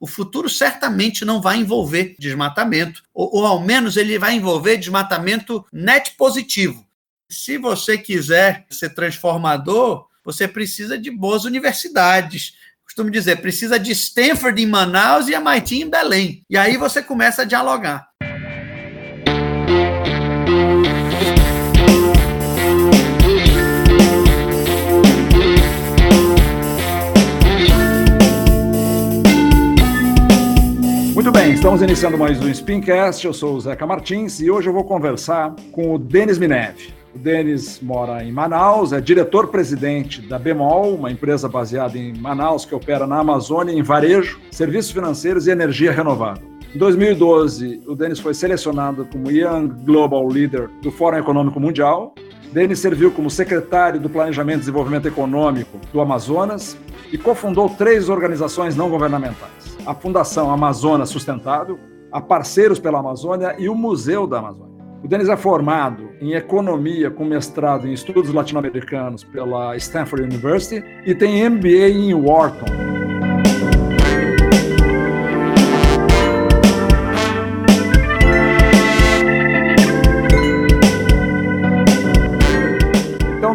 o futuro certamente não vai envolver desmatamento, ou, ou ao menos ele vai envolver desmatamento net positivo. Se você quiser ser transformador, você precisa de boas universidades. Costumo dizer, precisa de Stanford em Manaus e MIT em Belém. E aí você começa a dialogar. Muito bem, estamos iniciando mais um Spincast. Eu sou o Zeca Martins e hoje eu vou conversar com o Denis Minev. O Denis mora em Manaus, é diretor-presidente da Bemol, uma empresa baseada em Manaus que opera na Amazônia em varejo, serviços financeiros e energia renovável. Em 2012, o Denis foi selecionado como Young Global Leader do Fórum Econômico Mundial. Denis serviu como secretário do Planejamento e Desenvolvimento Econômico do Amazonas e cofundou três organizações não governamentais a Fundação Amazonas Sustentável, a Parceiros pela Amazônia e o Museu da Amazônia. O Denis é formado em economia com mestrado em estudos latino-americanos pela Stanford University e tem MBA em Wharton.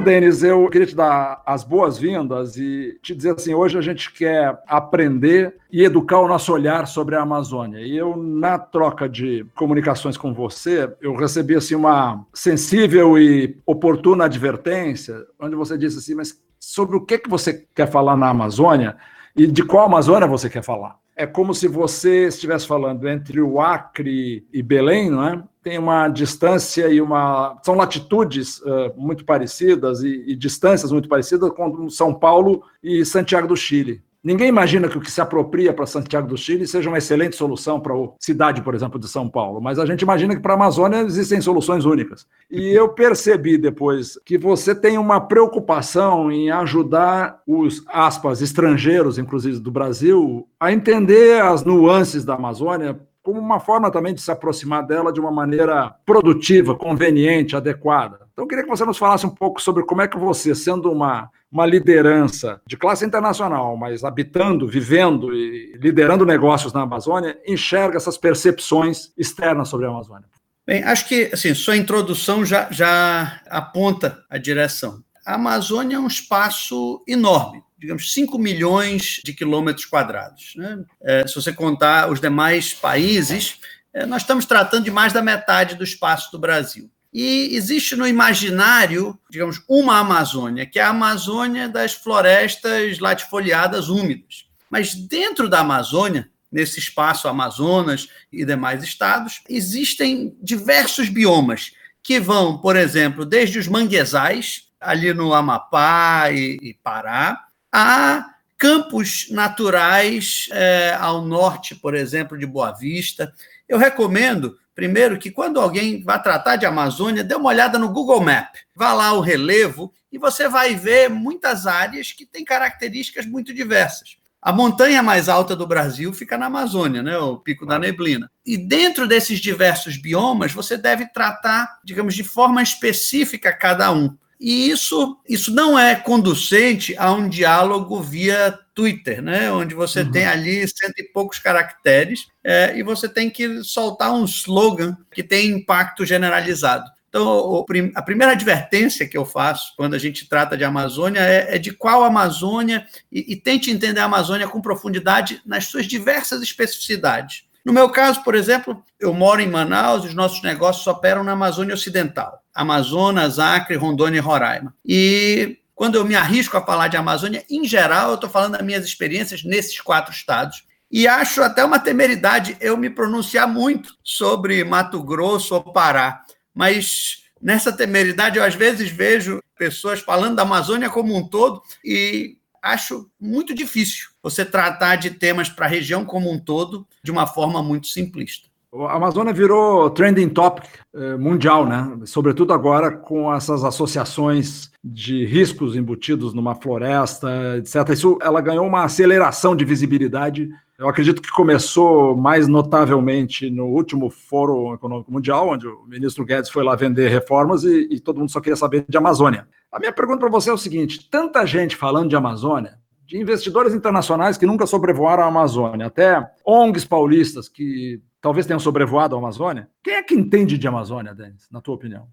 Denis, eu queria te dar as boas-vindas e te dizer assim: hoje a gente quer aprender e educar o nosso olhar sobre a Amazônia. E eu, na troca de comunicações com você, eu recebi assim, uma sensível e oportuna advertência, onde você disse assim: mas sobre o que, que você quer falar na Amazônia e de qual Amazônia você quer falar? É como se você estivesse falando entre o Acre e Belém, não é? Tem uma distância e uma. São latitudes uh, muito parecidas e, e, distâncias muito parecidas com São Paulo e Santiago do Chile. Ninguém imagina que o que se apropria para Santiago do Chile seja uma excelente solução para a cidade, por exemplo, de São Paulo, mas a gente imagina que para a Amazônia existem soluções únicas. E eu percebi depois que você tem uma preocupação em ajudar os, aspas, estrangeiros, inclusive do Brasil, a entender as nuances da Amazônia como uma forma também de se aproximar dela de uma maneira produtiva, conveniente, adequada. Então, eu queria que você nos falasse um pouco sobre como é que você, sendo uma, uma liderança de classe internacional, mas habitando, vivendo e liderando negócios na Amazônia, enxerga essas percepções externas sobre a Amazônia. Bem, acho que assim, sua introdução já, já aponta a direção. A Amazônia é um espaço enorme, digamos, 5 milhões de quilômetros quadrados. Né? É, se você contar os demais países, é, nós estamos tratando de mais da metade do espaço do Brasil. E existe no imaginário, digamos, uma Amazônia, que é a Amazônia das florestas latifoliadas úmidas. Mas dentro da Amazônia, nesse espaço Amazonas e demais estados, existem diversos biomas que vão, por exemplo, desde os manguezais, ali no Amapá e, e Pará, Há campos naturais é, ao norte, por exemplo, de Boa Vista. Eu recomendo, primeiro, que quando alguém vai tratar de Amazônia, dê uma olhada no Google Map. Vá lá o relevo e você vai ver muitas áreas que têm características muito diversas. A montanha mais alta do Brasil fica na Amazônia, né? o Pico da Neblina. E dentro desses diversos biomas, você deve tratar, digamos, de forma específica cada um. E isso, isso não é conducente a um diálogo via Twitter, né? onde você uhum. tem ali cento e poucos caracteres é, e você tem que soltar um slogan que tem impacto generalizado. Então, a primeira advertência que eu faço quando a gente trata de Amazônia é, é de qual Amazônia, e, e tente entender a Amazônia com profundidade nas suas diversas especificidades. No meu caso, por exemplo, eu moro em Manaus, os nossos negócios operam na Amazônia Ocidental, Amazonas, Acre, Rondônia e Roraima. E quando eu me arrisco a falar de Amazônia, em geral, eu estou falando das minhas experiências nesses quatro estados. E acho até uma temeridade eu me pronunciar muito sobre Mato Grosso ou Pará. Mas nessa temeridade, eu às vezes vejo pessoas falando da Amazônia como um todo e acho muito difícil você tratar de temas para a região como um todo de uma forma muito simplista. A Amazônia virou trending topic eh, mundial, né? Sobretudo agora com essas associações de riscos embutidos numa floresta, etc. Isso, ela ganhou uma aceleração de visibilidade. Eu acredito que começou mais notavelmente no último Fórum Econômico Mundial, onde o ministro Guedes foi lá vender reformas e, e todo mundo só queria saber de Amazônia. A minha pergunta para você é o seguinte: tanta gente falando de Amazônia, de investidores internacionais que nunca sobrevoaram a Amazônia, até ONGs paulistas que talvez tenham sobrevoado a Amazônia. Quem é que entende de Amazônia, Denis, na tua opinião?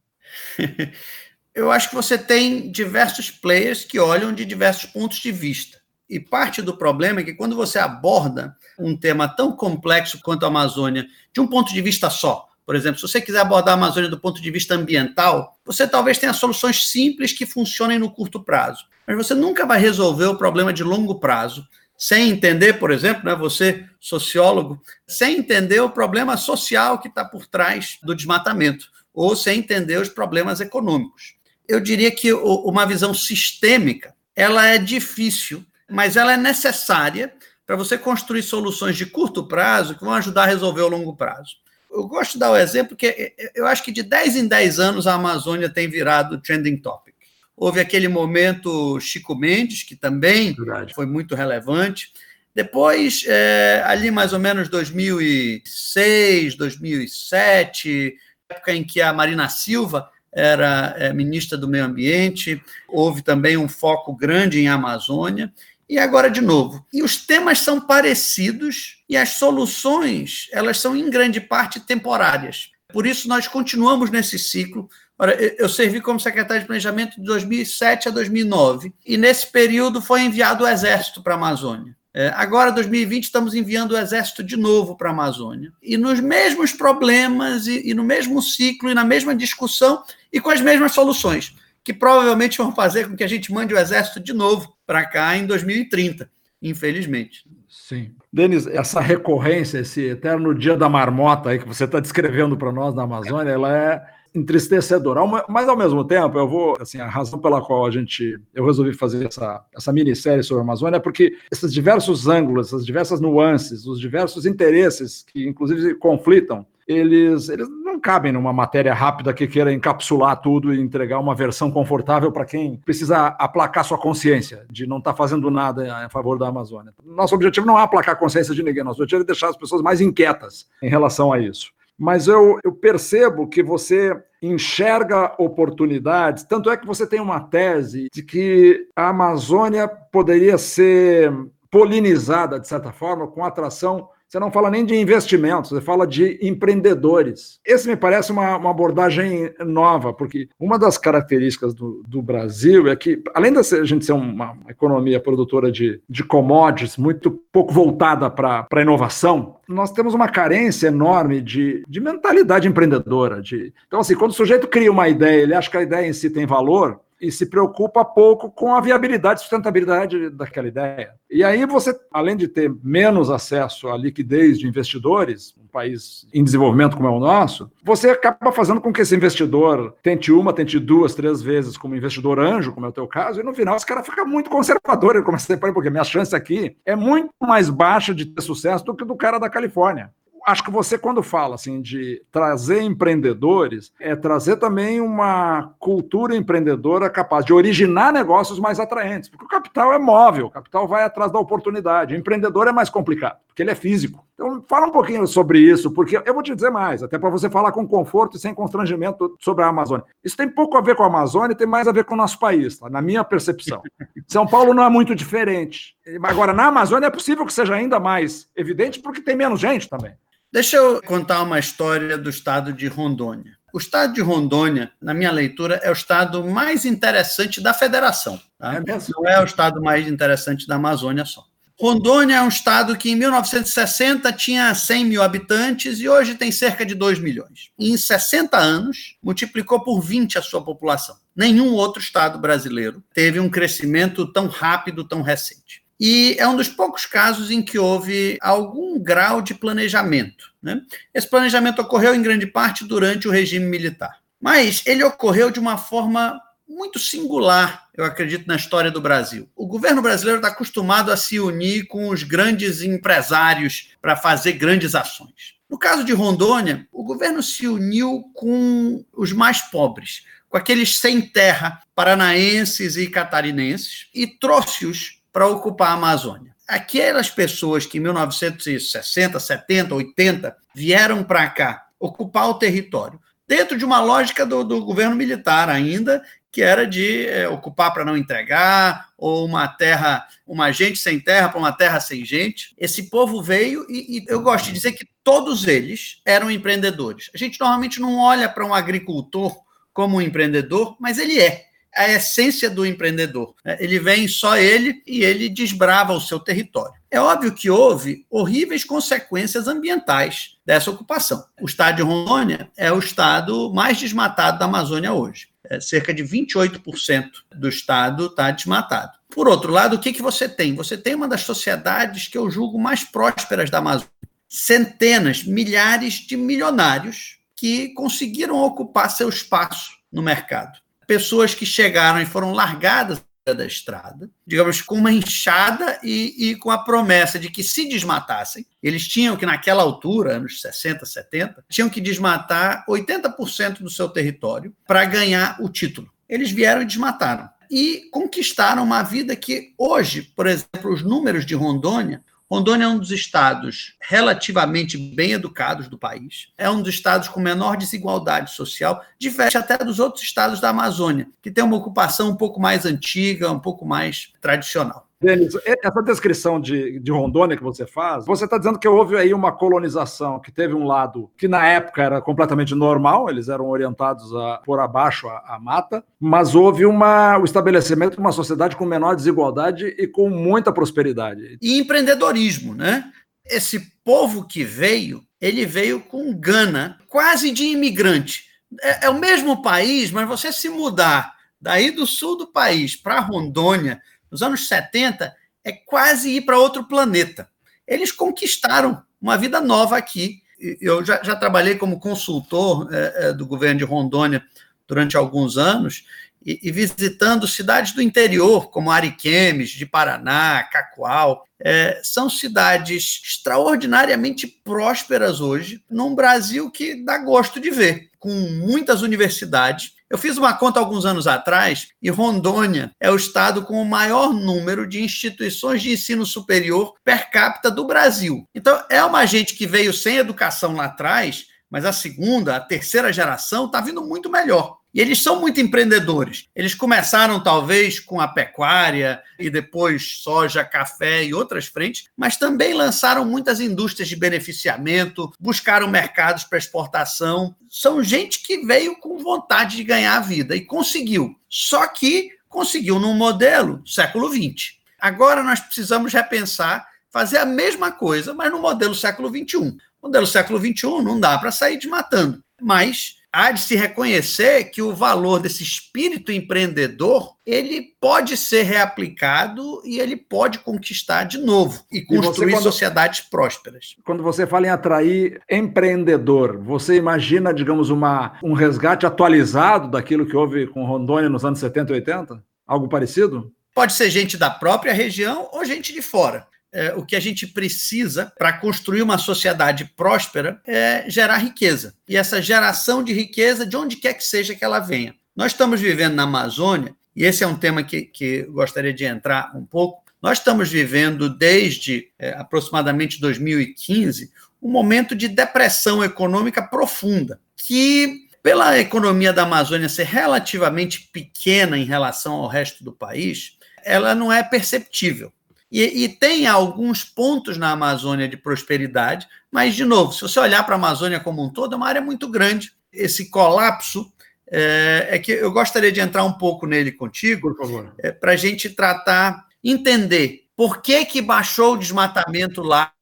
Eu acho que você tem diversos players que olham de diversos pontos de vista. E parte do problema é que quando você aborda um tema tão complexo quanto a Amazônia de um ponto de vista só, por exemplo, se você quiser abordar a Amazônia do ponto de vista ambiental, você talvez tenha soluções simples que funcionem no curto prazo, mas você nunca vai resolver o problema de longo prazo sem entender, por exemplo, né, você, sociólogo, sem entender o problema social que está por trás do desmatamento, ou sem entender os problemas econômicos. Eu diria que uma visão sistêmica ela é difícil, mas ela é necessária para você construir soluções de curto prazo que vão ajudar a resolver o longo prazo. Eu gosto de dar o exemplo que eu acho que de 10 em 10 anos a Amazônia tem virado trending topic. Houve aquele momento Chico Mendes, que também Verdade. foi muito relevante. Depois, é, ali mais ou menos 2006, 2007, época em que a Marina Silva era é, ministra do Meio Ambiente, houve também um foco grande em Amazônia e agora de novo. E os temas são parecidos e as soluções, elas são em grande parte temporárias. Por isso nós continuamos nesse ciclo. Ora, eu servi como secretário de planejamento de 2007 a 2009 e nesse período foi enviado o exército para a Amazônia. É, agora, 2020, estamos enviando o exército de novo para a Amazônia. E nos mesmos problemas, e, e no mesmo ciclo, e na mesma discussão, e com as mesmas soluções que provavelmente vão fazer com que a gente mande o exército de novo para cá em 2030, infelizmente. Sim. Denis, essa recorrência, esse eterno dia da marmota aí que você está descrevendo para nós na Amazônia, ela é entristecedora. Mas, ao mesmo tempo, eu vou, assim, a razão pela qual a gente, eu resolvi fazer essa, essa minissérie sobre a Amazônia é porque esses diversos ângulos, essas diversas nuances, os diversos interesses que, inclusive, conflitam, eles, eles não cabem numa matéria rápida que queira encapsular tudo e entregar uma versão confortável para quem precisa aplacar sua consciência de não estar tá fazendo nada a favor da Amazônia. Nosso objetivo não é aplacar a consciência de ninguém, nosso objetivo é deixar as pessoas mais inquietas em relação a isso. Mas eu, eu percebo que você enxerga oportunidades, tanto é que você tem uma tese de que a Amazônia poderia ser polinizada, de certa forma, com atração você não fala nem de investimentos, você fala de empreendedores. Esse me parece uma, uma abordagem nova, porque uma das características do, do Brasil é que, além de a gente ser uma, uma economia produtora de, de commodities muito pouco voltada para a inovação, nós temos uma carência enorme de, de mentalidade empreendedora. De... Então, assim, quando o sujeito cria uma ideia, ele acha que a ideia em si tem valor, e se preocupa pouco com a viabilidade e sustentabilidade daquela ideia. E aí você, além de ter menos acesso à liquidez de investidores, um país em desenvolvimento como é o nosso, você acaba fazendo com que esse investidor tente uma, tente duas, três vezes como investidor anjo, como é o teu caso, e no final esse cara fica muito conservador, ele começa a dizer, porque minha chance aqui é muito mais baixa de ter sucesso do que do cara da Califórnia acho que você, quando fala assim de trazer empreendedores, é trazer também uma cultura empreendedora capaz de originar negócios mais atraentes, porque o capital é móvel, o capital vai atrás da oportunidade. O empreendedor é mais complicado, porque ele é físico. Então, fala um pouquinho sobre isso, porque eu vou te dizer mais, até para você falar com conforto e sem constrangimento sobre a Amazônia. Isso tem pouco a ver com a Amazônia e tem mais a ver com o nosso país, tá? na minha percepção. São Paulo não é muito diferente. Agora, na Amazônia é possível que seja ainda mais evidente, porque tem menos gente também. Deixa eu contar uma história do estado de Rondônia. O estado de Rondônia, na minha leitura, é o estado mais interessante da federação. Tá? É Não é o estado mais interessante da Amazônia só. Rondônia é um estado que em 1960 tinha 100 mil habitantes e hoje tem cerca de 2 milhões. E em 60 anos, multiplicou por 20 a sua população. Nenhum outro estado brasileiro teve um crescimento tão rápido, tão recente. E é um dos poucos casos em que houve algum grau de planejamento. Né? Esse planejamento ocorreu em grande parte durante o regime militar. Mas ele ocorreu de uma forma muito singular, eu acredito, na história do Brasil. O governo brasileiro está acostumado a se unir com os grandes empresários para fazer grandes ações. No caso de Rondônia, o governo se uniu com os mais pobres, com aqueles sem terra, paranaenses e catarinenses, e trouxe-os para ocupar a Amazônia. Aquelas pessoas que em 1960, 70, 80 vieram para cá ocupar o território, dentro de uma lógica do, do, governo militar ainda, que era de é, ocupar para não entregar, ou uma terra, uma gente sem terra para uma terra sem gente. Esse povo veio e, e, eu gosto de dizer que todos eles eram empreendedores. A gente normalmente não olha para um agricultor como um empreendedor, mas ele é a essência do empreendedor. É, ele vem só ele e ele desbrava o seu território. É óbvio que houve horríveis consequências ambientais dessa ocupação. O estado de Rondônia é o estado mais desmatado da Amazônia hoje. É, cerca de 28% do estado está desmatado. Por outro lado, o que, que você tem? Você tem uma das sociedades que eu julgo mais prósperas da Amazônia. Centenas, milhares de milionários que conseguiram ocupar seu espaço no mercado pessoas que chegaram e foram largadas da estrada, digamos, com uma enxada e, e, com a promessa de que se desmatassem, eles tinham que, naquela altura, anos 60, 70, tinham que desmatar 80% do seu território para ganhar o título. Eles vieram e desmataram. E conquistaram uma vida que hoje, por exemplo, os números de Rondônia Rondônia é um dos estados relativamente bem educados do país, é um dos estados com menor desigualdade social, diferente até dos outros estados da Amazônia, que tem uma ocupação um pouco mais antiga, um pouco mais tradicional. Denis, essa descrição de, de Rondônia que você faz, você está dizendo que houve aí uma colonização que teve um lado que na época era completamente normal, eles eram orientados a por abaixo a, a mata, mas houve uma, o estabelecimento de uma sociedade com menor desigualdade e com muita prosperidade. E empreendedorismo, né? Esse povo que veio, ele veio com gana, quase de imigrante. É, é o mesmo país, mas você se mudar daí do sul do país para Rondônia, nos anos 70, é quase ir para outro planeta. Eles conquistaram uma vida nova aqui. Eu já, já trabalhei como consultor é, é, do governo de Rondônia durante alguns anos e, e, visitando cidades do interior, como Ariquemes, de Paraná, Cacoal. É, são cidades extraordinariamente prósperas hoje, num Brasil que dá gosto de ver, com muitas universidades eu fiz uma conta alguns anos atrás e Rondônia é o estado com o maior número de instituições de ensino superior per capita do Brasil. Então, é uma gente que veio sem educação lá atrás, mas a segunda, a terceira geração está vindo muito melhor. E eles são muito empreendedores. Eles começaram, talvez, com a pecuária e depois soja, café e outras frentes, mas também lançaram muitas indústrias de beneficiamento, buscaram mercados para exportação. São gente que veio com vontade de ganhar a vida e conseguiu. Só que conseguiu num modelo século XX. Agora nós precisamos repensar, fazer a mesma coisa, mas no modelo século XXI. Modelo século XXI não dá para sair desmatando, mas há de se reconhecer que o valor desse espírito empreendedor ele pode ser reaplicado e ele pode conquistar de novo e construir e você, quando, sociedades prósperas. Quando você fala em atrair empreendedor, você imagina, digamos, uma, um resgate atualizado daquilo que houve com Rondônia nos anos 70 e 80? Algo parecido? Pode ser gente da própria região ou gente de fora é, o que a gente precisa para construir uma sociedade próspera é gerar riqueza. E essa geração de riqueza, de onde quer que seja que ela venha. Nós estamos vivendo na Amazônia, e esse é um tema que, que gostaria de entrar um pouco. Nós estamos vivendo desde é, aproximadamente 2015 um momento de depressão econômica profunda, que pela economia da Amazônia ser relativamente pequena em relação ao resto do país, ela não é perceptível. E, e, tem alguns pontos na Amazônia de prosperidade, mas, de novo, se você olhar para a Amazônia como um todo, é uma área muito grande. Esse colapso é, é que eu gostaria de entrar um pouco nele contigo, é, para a gente tratar, entender por que, que baixou o desmatamento lá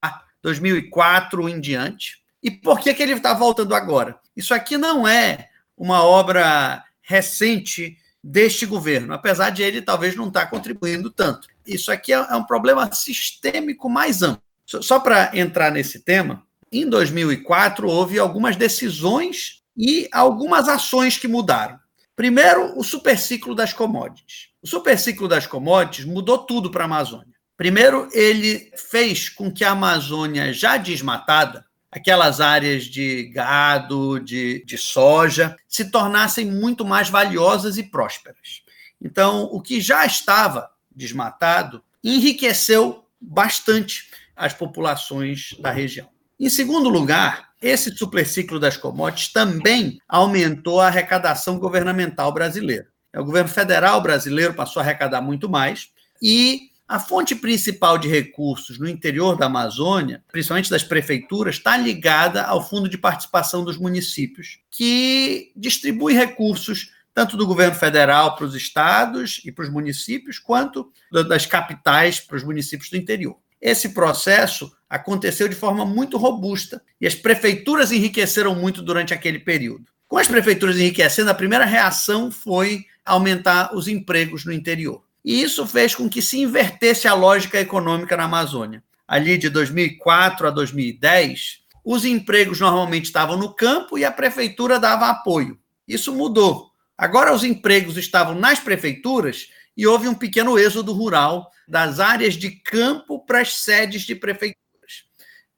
2004 em diante e por que, que ele está voltando agora. Isso aqui não é uma obra recente deste governo, apesar de ele talvez não estar tá contribuindo tanto. Isso aqui é, é um problema sistêmico mais amplo. Só para entrar nesse tema, em 2004 houve algumas decisões e algumas ações que mudaram. Primeiro, o superciclo das commodities. O superciclo das commodities mudou tudo para a Amazônia. Primeiro, ele fez com que a Amazônia, já desmatada, aquelas áreas de gado, de, de soja, se tornassem muito mais valiosas e prósperas. Então, o que já estava desmatado enriqueceu bastante as populações da região. Em segundo lugar, esse superciclo das commodities também aumentou a arrecadação governamental brasileira. O governo federal brasileiro passou a arrecadar muito mais e a fonte principal de recursos no interior da Amazônia, principalmente das prefeituras, está ligada ao Fundo de Participação dos Municípios, que distribui recursos tanto do governo federal para os estados e para os municípios, quanto das capitais para os municípios do interior. Esse processo aconteceu de forma muito robusta e as prefeituras enriqueceram muito durante aquele período. Com as prefeituras enriquecendo, a primeira reação foi aumentar os empregos no interior. E isso fez com que se invertesse a lógica econômica na Amazônia. Ali de 2004 a 2010, os empregos normalmente estavam no campo e a prefeitura dava apoio. Isso mudou. Agora os empregos estavam nas prefeituras e houve um pequeno êxodo rural das áreas de campo para as sedes de prefeituras.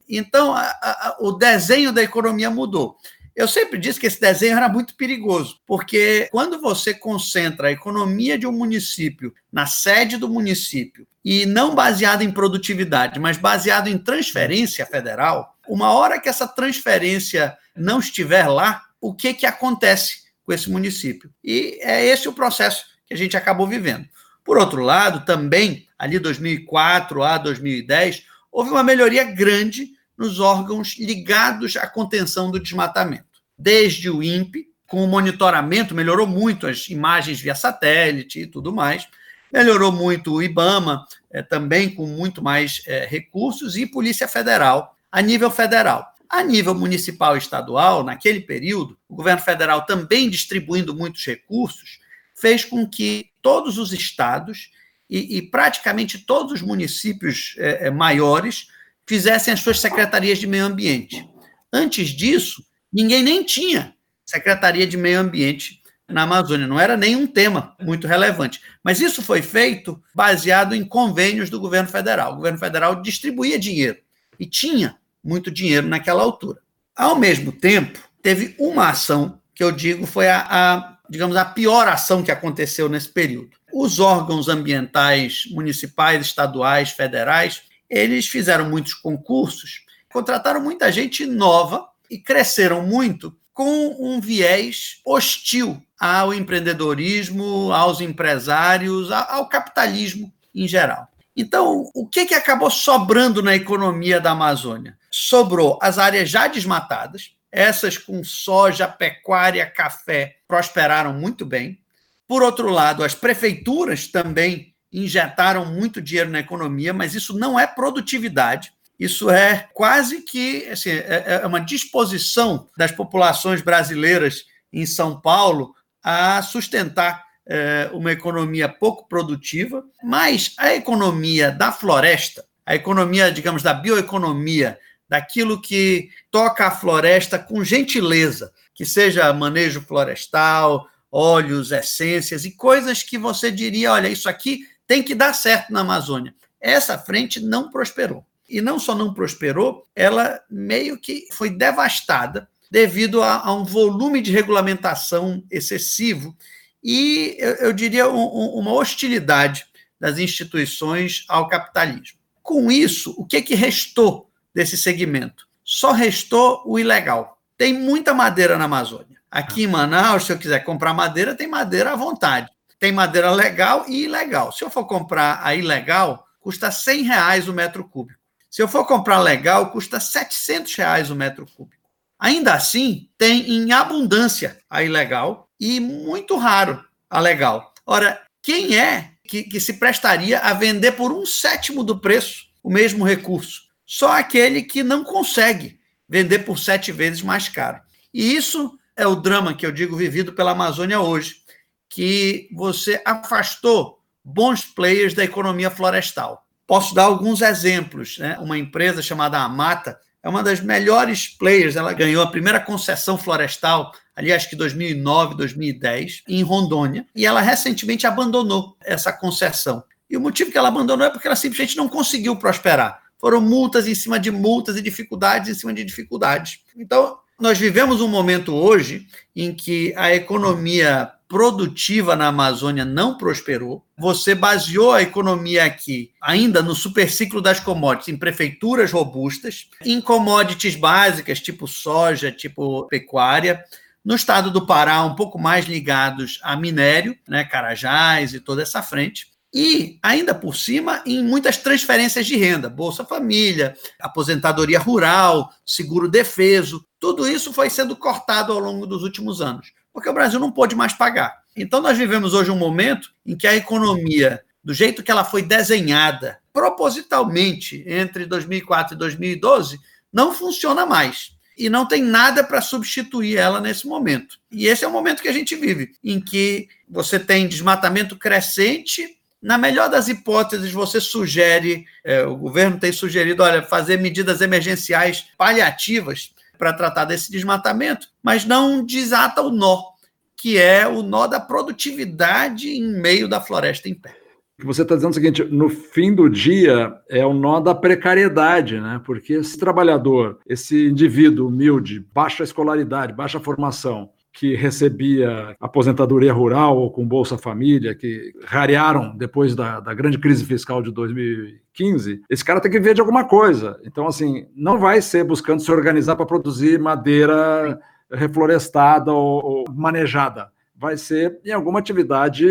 Então, a, a, o desenho da economia mudou. Eu sempre disse que esse desenho era muito perigoso, porque quando você concentra a economia de um município na sede do município e não baseado em produtividade, mas baseado em transferência federal, uma hora que essa transferência não estiver lá, o que, que acontece com esse município? E é esse o processo que a gente acabou vivendo. Por outro lado, também, ali 2004 a 2010, houve uma melhoria grande nos órgãos ligados à contenção do desmatamento desde o INPE, com o monitoramento, melhorou muito as imagens via satélite e tudo mais. Melhorou muito o IBAMA, é, também com muito mais é, recursos, e Polícia Federal, a nível federal. A nível municipal e estadual, naquele período, o governo federal também distribuindo muitos recursos, fez com que todos os estados e, e praticamente todos os municípios é, é maiores fizessem as suas secretarias de meio ambiente. Antes disso, ninguém nem tinha Secretaria de Meio Ambiente na Amazônia, não era nenhum tema muito relevante. Mas isso foi feito baseado em convênios do governo federal. O governo federal distribuía dinheiro e tinha muito dinheiro naquela altura. Ao mesmo tempo, teve uma ação que eu digo foi a, a digamos, a pior ação que aconteceu nesse período. Os órgãos ambientais municipais, estaduais, federais, eles fizeram muitos concursos, contrataram muita gente nova e cresceram muito com um viés hostil ao empreendedorismo, aos empresários, ao capitalismo em geral. Então, o que, que acabou sobrando na economia da Amazônia? Sobrou as áreas já desmatadas, essas com soja, pecuária, café, prosperaram muito bem. Por outro lado, as prefeituras também injetaram muito dinheiro na economia, mas isso não é produtividade. Isso é quase que assim, é, é uma disposição das populações brasileiras em São Paulo a sustentar é, uma economia pouco produtiva, mas a economia da floresta, a economia, digamos, da bioeconomia, daquilo que toca a floresta com gentileza, que seja manejo florestal, óleos, essências e coisas que você diria: olha, isso aqui tem que dar certo na Amazônia. Essa frente não prosperou e não só não prosperou, ela meio que foi devastada devido a, a um volume de regulamentação excessivo e, eu, eu diria, um, uma hostilidade das instituições ao capitalismo. Com isso, o que, que restou desse segmento? Só restou o ilegal. Tem muita madeira na Amazônia. Aqui em Manaus, se eu quiser comprar madeira, tem madeira à vontade. Tem madeira legal e ilegal. Se eu for comprar a ilegal, custa 100 reais o metro cúbico. Se eu for comprar legal, custa 700 reais o metro cúbico. Ainda assim, tem em abundância a ilegal e muito raro a legal. Ora, quem é que, que se prestaria a vender por um sétimo do preço o mesmo recurso? Só aquele que não consegue vender por sete vezes mais caro. E isso é o drama que eu digo vivido pela Amazônia hoje, que você afastou bons players da economia florestal. Posso dar alguns exemplos. Né? Uma empresa chamada Amata é uma das melhores players. Ela ganhou a primeira concessão florestal, ali acho que 2009, 2010, em Rondônia, e ela recentemente abandonou essa concessão. E o motivo que ela abandonou é porque ela simplesmente não conseguiu prosperar. Foram multas em cima de multas e dificuldades em cima de dificuldades. Então, nós vivemos um momento hoje em que a economia produtiva na Amazônia não prosperou. Você baseou a economia aqui, ainda no superciclo das commodities, em prefeituras robustas, em commodities básicas, tipo soja, tipo pecuária. No estado do Pará, um pouco mais ligados a minério, né, Carajás e toda essa frente. E, ainda por cima, em muitas transferências de renda, Bolsa Família, aposentadoria rural, seguro defeso, tudo isso foi sendo cortado ao longo dos últimos anos, porque o Brasil não pôde mais pagar. Então, nós vivemos hoje um momento em que a economia, do jeito que ela foi desenhada, propositalmente, entre 2004 e 2012, não funciona mais. E não tem nada para substituir ela nesse momento. E esse é o momento que a gente vive, em que você tem desmatamento crescente na melhor das hipóteses, você sugere, é, o governo tem sugerido, olha, fazer medidas emergenciais paliativas para tratar desse desmatamento, mas não desata o nó, que é o nó da produtividade em meio da floresta em pé. Você está dizendo o seguinte: no fim do dia é o nó da precariedade, né? Porque esse trabalhador, esse indivíduo humilde, baixa escolaridade, baixa formação, que recebia aposentadoria rural ou com Bolsa Família, que rarearam depois da, da grande crise fiscal de 2015, esse cara tem que ver de alguma coisa. Então, assim, não vai ser buscando se organizar para produzir madeira reflorestada ou, ou manejada vai ser em alguma atividade,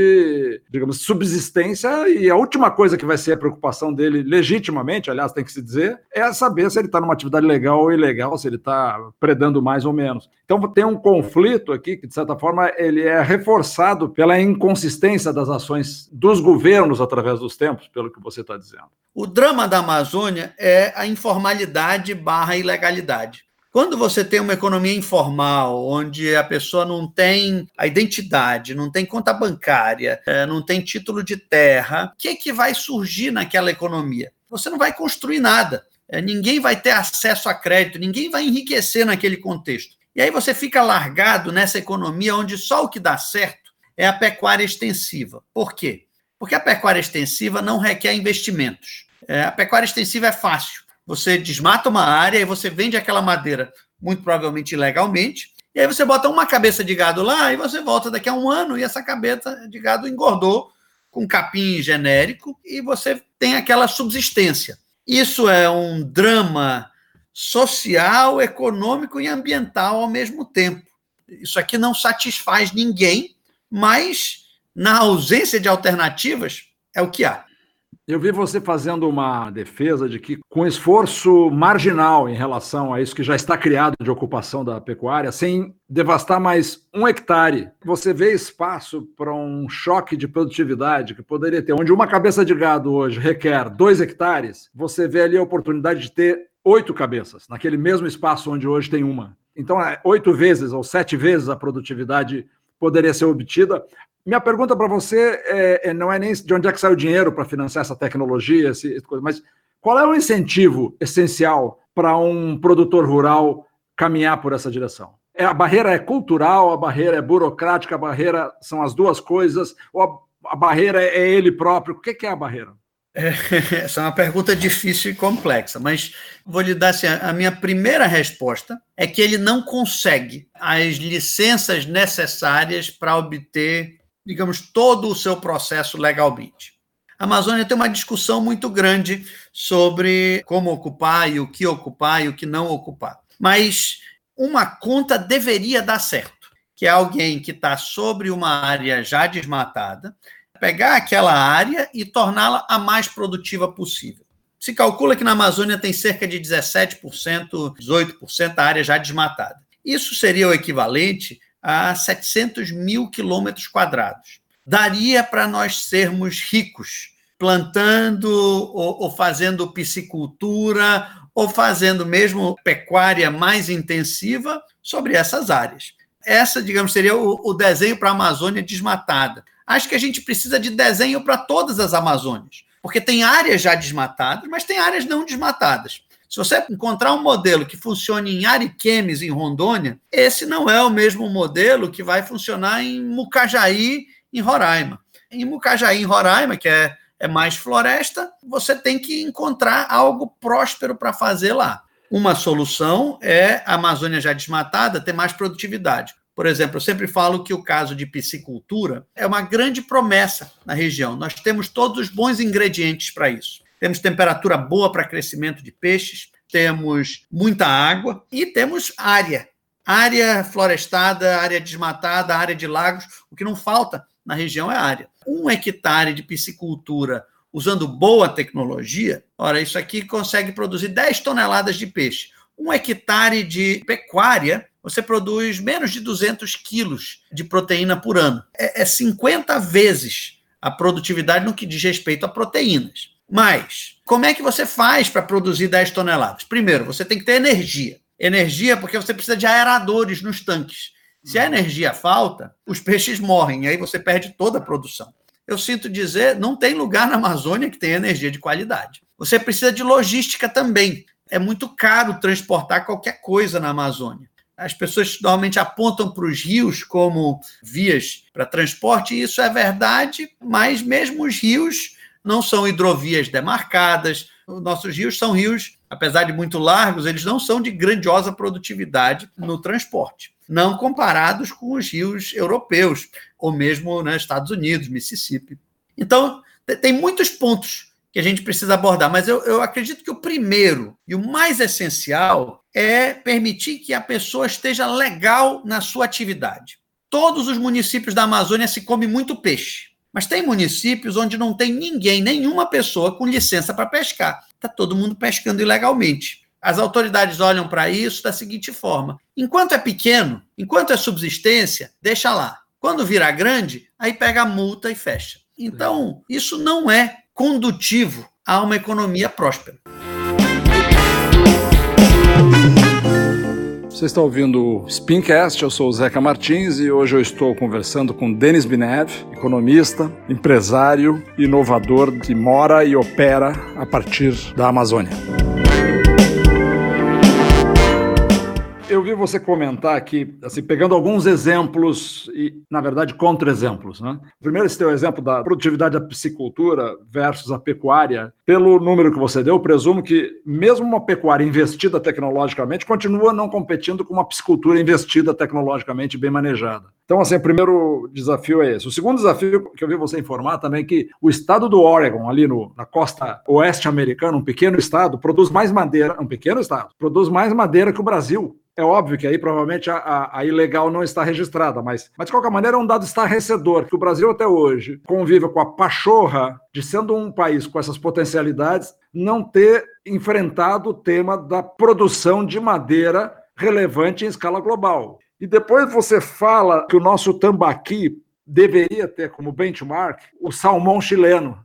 digamos, subsistência, e a última coisa que vai ser a preocupação dele, legitimamente, aliás, tem que se dizer, é saber se ele está numa atividade legal ou ilegal, se ele está predando mais ou menos. Então tem um conflito aqui que, de certa forma, ele é reforçado pela inconsistência das ações dos governos através dos tempos, pelo que você está dizendo. O drama da Amazônia é a informalidade barra ilegalidade. Quando você tem uma economia informal, onde a pessoa não tem a identidade, não tem conta bancária, é, não tem título de terra, o que, é que vai surgir naquela economia? Você não vai construir nada. É, ninguém vai ter acesso a crédito, ninguém vai enriquecer naquele contexto. E aí você fica largado nessa economia onde só o que dá certo é a pecuária extensiva. Por quê? Porque a pecuária extensiva não requer investimentos. É, a pecuária extensiva é fácil. Você desmata uma área e você vende aquela madeira, muito provavelmente ilegalmente, e aí você bota uma cabeça de gado lá e você volta daqui a um ano e essa cabeça de gado engordou com capim genérico e você tem aquela subsistência. Isso é um drama social, econômico e ambiental ao mesmo tempo. Isso aqui não satisfaz ninguém, mas na ausência de alternativas é o que há. Eu vi você fazendo uma defesa de que, com esforço marginal em relação a isso que já está criado de ocupação da pecuária, sem devastar mais um hectare, você vê espaço para um choque de produtividade que poderia ter, onde uma cabeça de gado hoje requer dois hectares, você vê ali a oportunidade de ter oito cabeças, naquele mesmo espaço onde hoje tem uma. Então, é oito vezes ou sete vezes a produtividade poderia ser obtida minha pergunta para você é, é, não é nem de onde é que sai o dinheiro para financiar essa tecnologia, esse, mas qual é o incentivo essencial para um produtor rural caminhar por essa direção? É, a barreira é cultural, a barreira é burocrática, a barreira são as duas coisas, ou a, a barreira é ele próprio? O que, que é a barreira? É, essa é uma pergunta difícil e complexa, mas vou lhe dar assim, a minha primeira resposta é que ele não consegue as licenças necessárias para obter digamos, todo o seu processo legalmente. A Amazônia tem uma discussão muito grande sobre como ocupar e o que ocupar e o que não ocupar. Mas uma conta deveria dar certo, que é alguém que está sobre uma área já desmatada, pegar aquela área e torná-la a mais produtiva possível. Se calcula que na Amazônia tem cerca de 17%, 18% da área já desmatada. Isso seria o equivalente a 700 mil quilômetros quadrados. Daria para nós sermos ricos, plantando ou, ou fazendo piscicultura ou fazendo mesmo pecuária mais intensiva sobre essas áreas. Essa, digamos, seria o, o desenho para a Amazônia desmatada. Acho que a gente precisa de desenho para todas as Amazônias, porque tem áreas já desmatadas, mas tem áreas não desmatadas. Se você encontrar um modelo que funcione em Ariquemes, em Rondônia, esse não é o mesmo modelo que vai funcionar em Mucajaí, em Roraima. Em Mucajaí, em Roraima, que é, é mais floresta, você tem que encontrar algo próspero para fazer lá. Uma solução é a Amazônia já desmatada ter mais produtividade. Por exemplo, eu sempre falo que o caso de piscicultura é uma grande promessa na região. Nós temos todos os bons ingredientes para isso temos temperatura boa para crescimento de peixes, temos muita água e temos área. Área florestada, área desmatada, área de lagos, o que não falta na região é área. Um hectare de piscicultura usando boa tecnologia, ora, isso aqui consegue produzir 10 toneladas de peixe. Um hectare de pecuária, você produz menos de 200 quilos de proteína por ano. É, é 50 vezes a produtividade no que diz respeito a proteínas. Mas, como é que você faz para produzir 10 toneladas? Primeiro, você tem que ter energia. Energia porque você precisa de aeradores nos tanques. Se a energia falta, os peixes morrem, e aí você perde toda a produção. Eu sinto dizer, não tem lugar na Amazônia que tenha energia de qualidade. Você precisa de logística também. É muito caro transportar qualquer coisa na Amazônia. As pessoas normalmente apontam para os rios como vias para transporte, e isso é verdade, mas mesmo os rios não são hidrovias demarcadas. Os nossos rios são rios, apesar de muito largos, eles não são de grandiosa produtividade no transporte não comparados com os rios europeus, ou mesmo nos né, Estados Unidos, Mississippi. Então, tem muitos pontos que a gente precisa abordar, mas eu, eu acredito que o primeiro e o mais essencial é permitir que a pessoa esteja legal na sua atividade. Todos os municípios da Amazônia se come muito peixe, mas tem municípios onde não tem ninguém, nenhuma pessoa com licença para pescar. Está todo mundo pescando ilegalmente. As autoridades olham para isso da seguinte forma: enquanto é pequeno, enquanto é subsistência, deixa lá. Quando virar grande, aí pega a multa e fecha. Então, isso não é condutivo a uma economia próspera. Você está ouvindo o Spincast, eu sou o Zeca Martins e hoje eu estou conversando com Denis Binev, economista, empresário, inovador que mora e opera a partir da Amazônia. Eu vi você comentar aqui, assim, pegando alguns exemplos e, na verdade, contra-exemplos. Né? Primeiro, esse teu exemplo da produtividade da piscicultura versus a pecuária. Pelo número que você deu, eu presumo que mesmo uma pecuária investida tecnologicamente continua não competindo com uma piscicultura investida tecnologicamente bem manejada. Então, assim, o primeiro desafio é esse. O segundo desafio que eu vi você informar também é que o estado do Oregon, ali no, na costa oeste americana, um pequeno estado, produz mais madeira, um pequeno estado, produz mais madeira que o Brasil. É óbvio que aí provavelmente a, a, a, ilegal não está registrada, mas, mas de qualquer maneira é um dado estarrecedor que o Brasil até hoje convive com a pachorra de sendo um país com essas potencialidades não ter enfrentado o tema da produção de madeira relevante em escala global. E depois você fala que o nosso tambaqui deveria ter como benchmark o salmão chileno.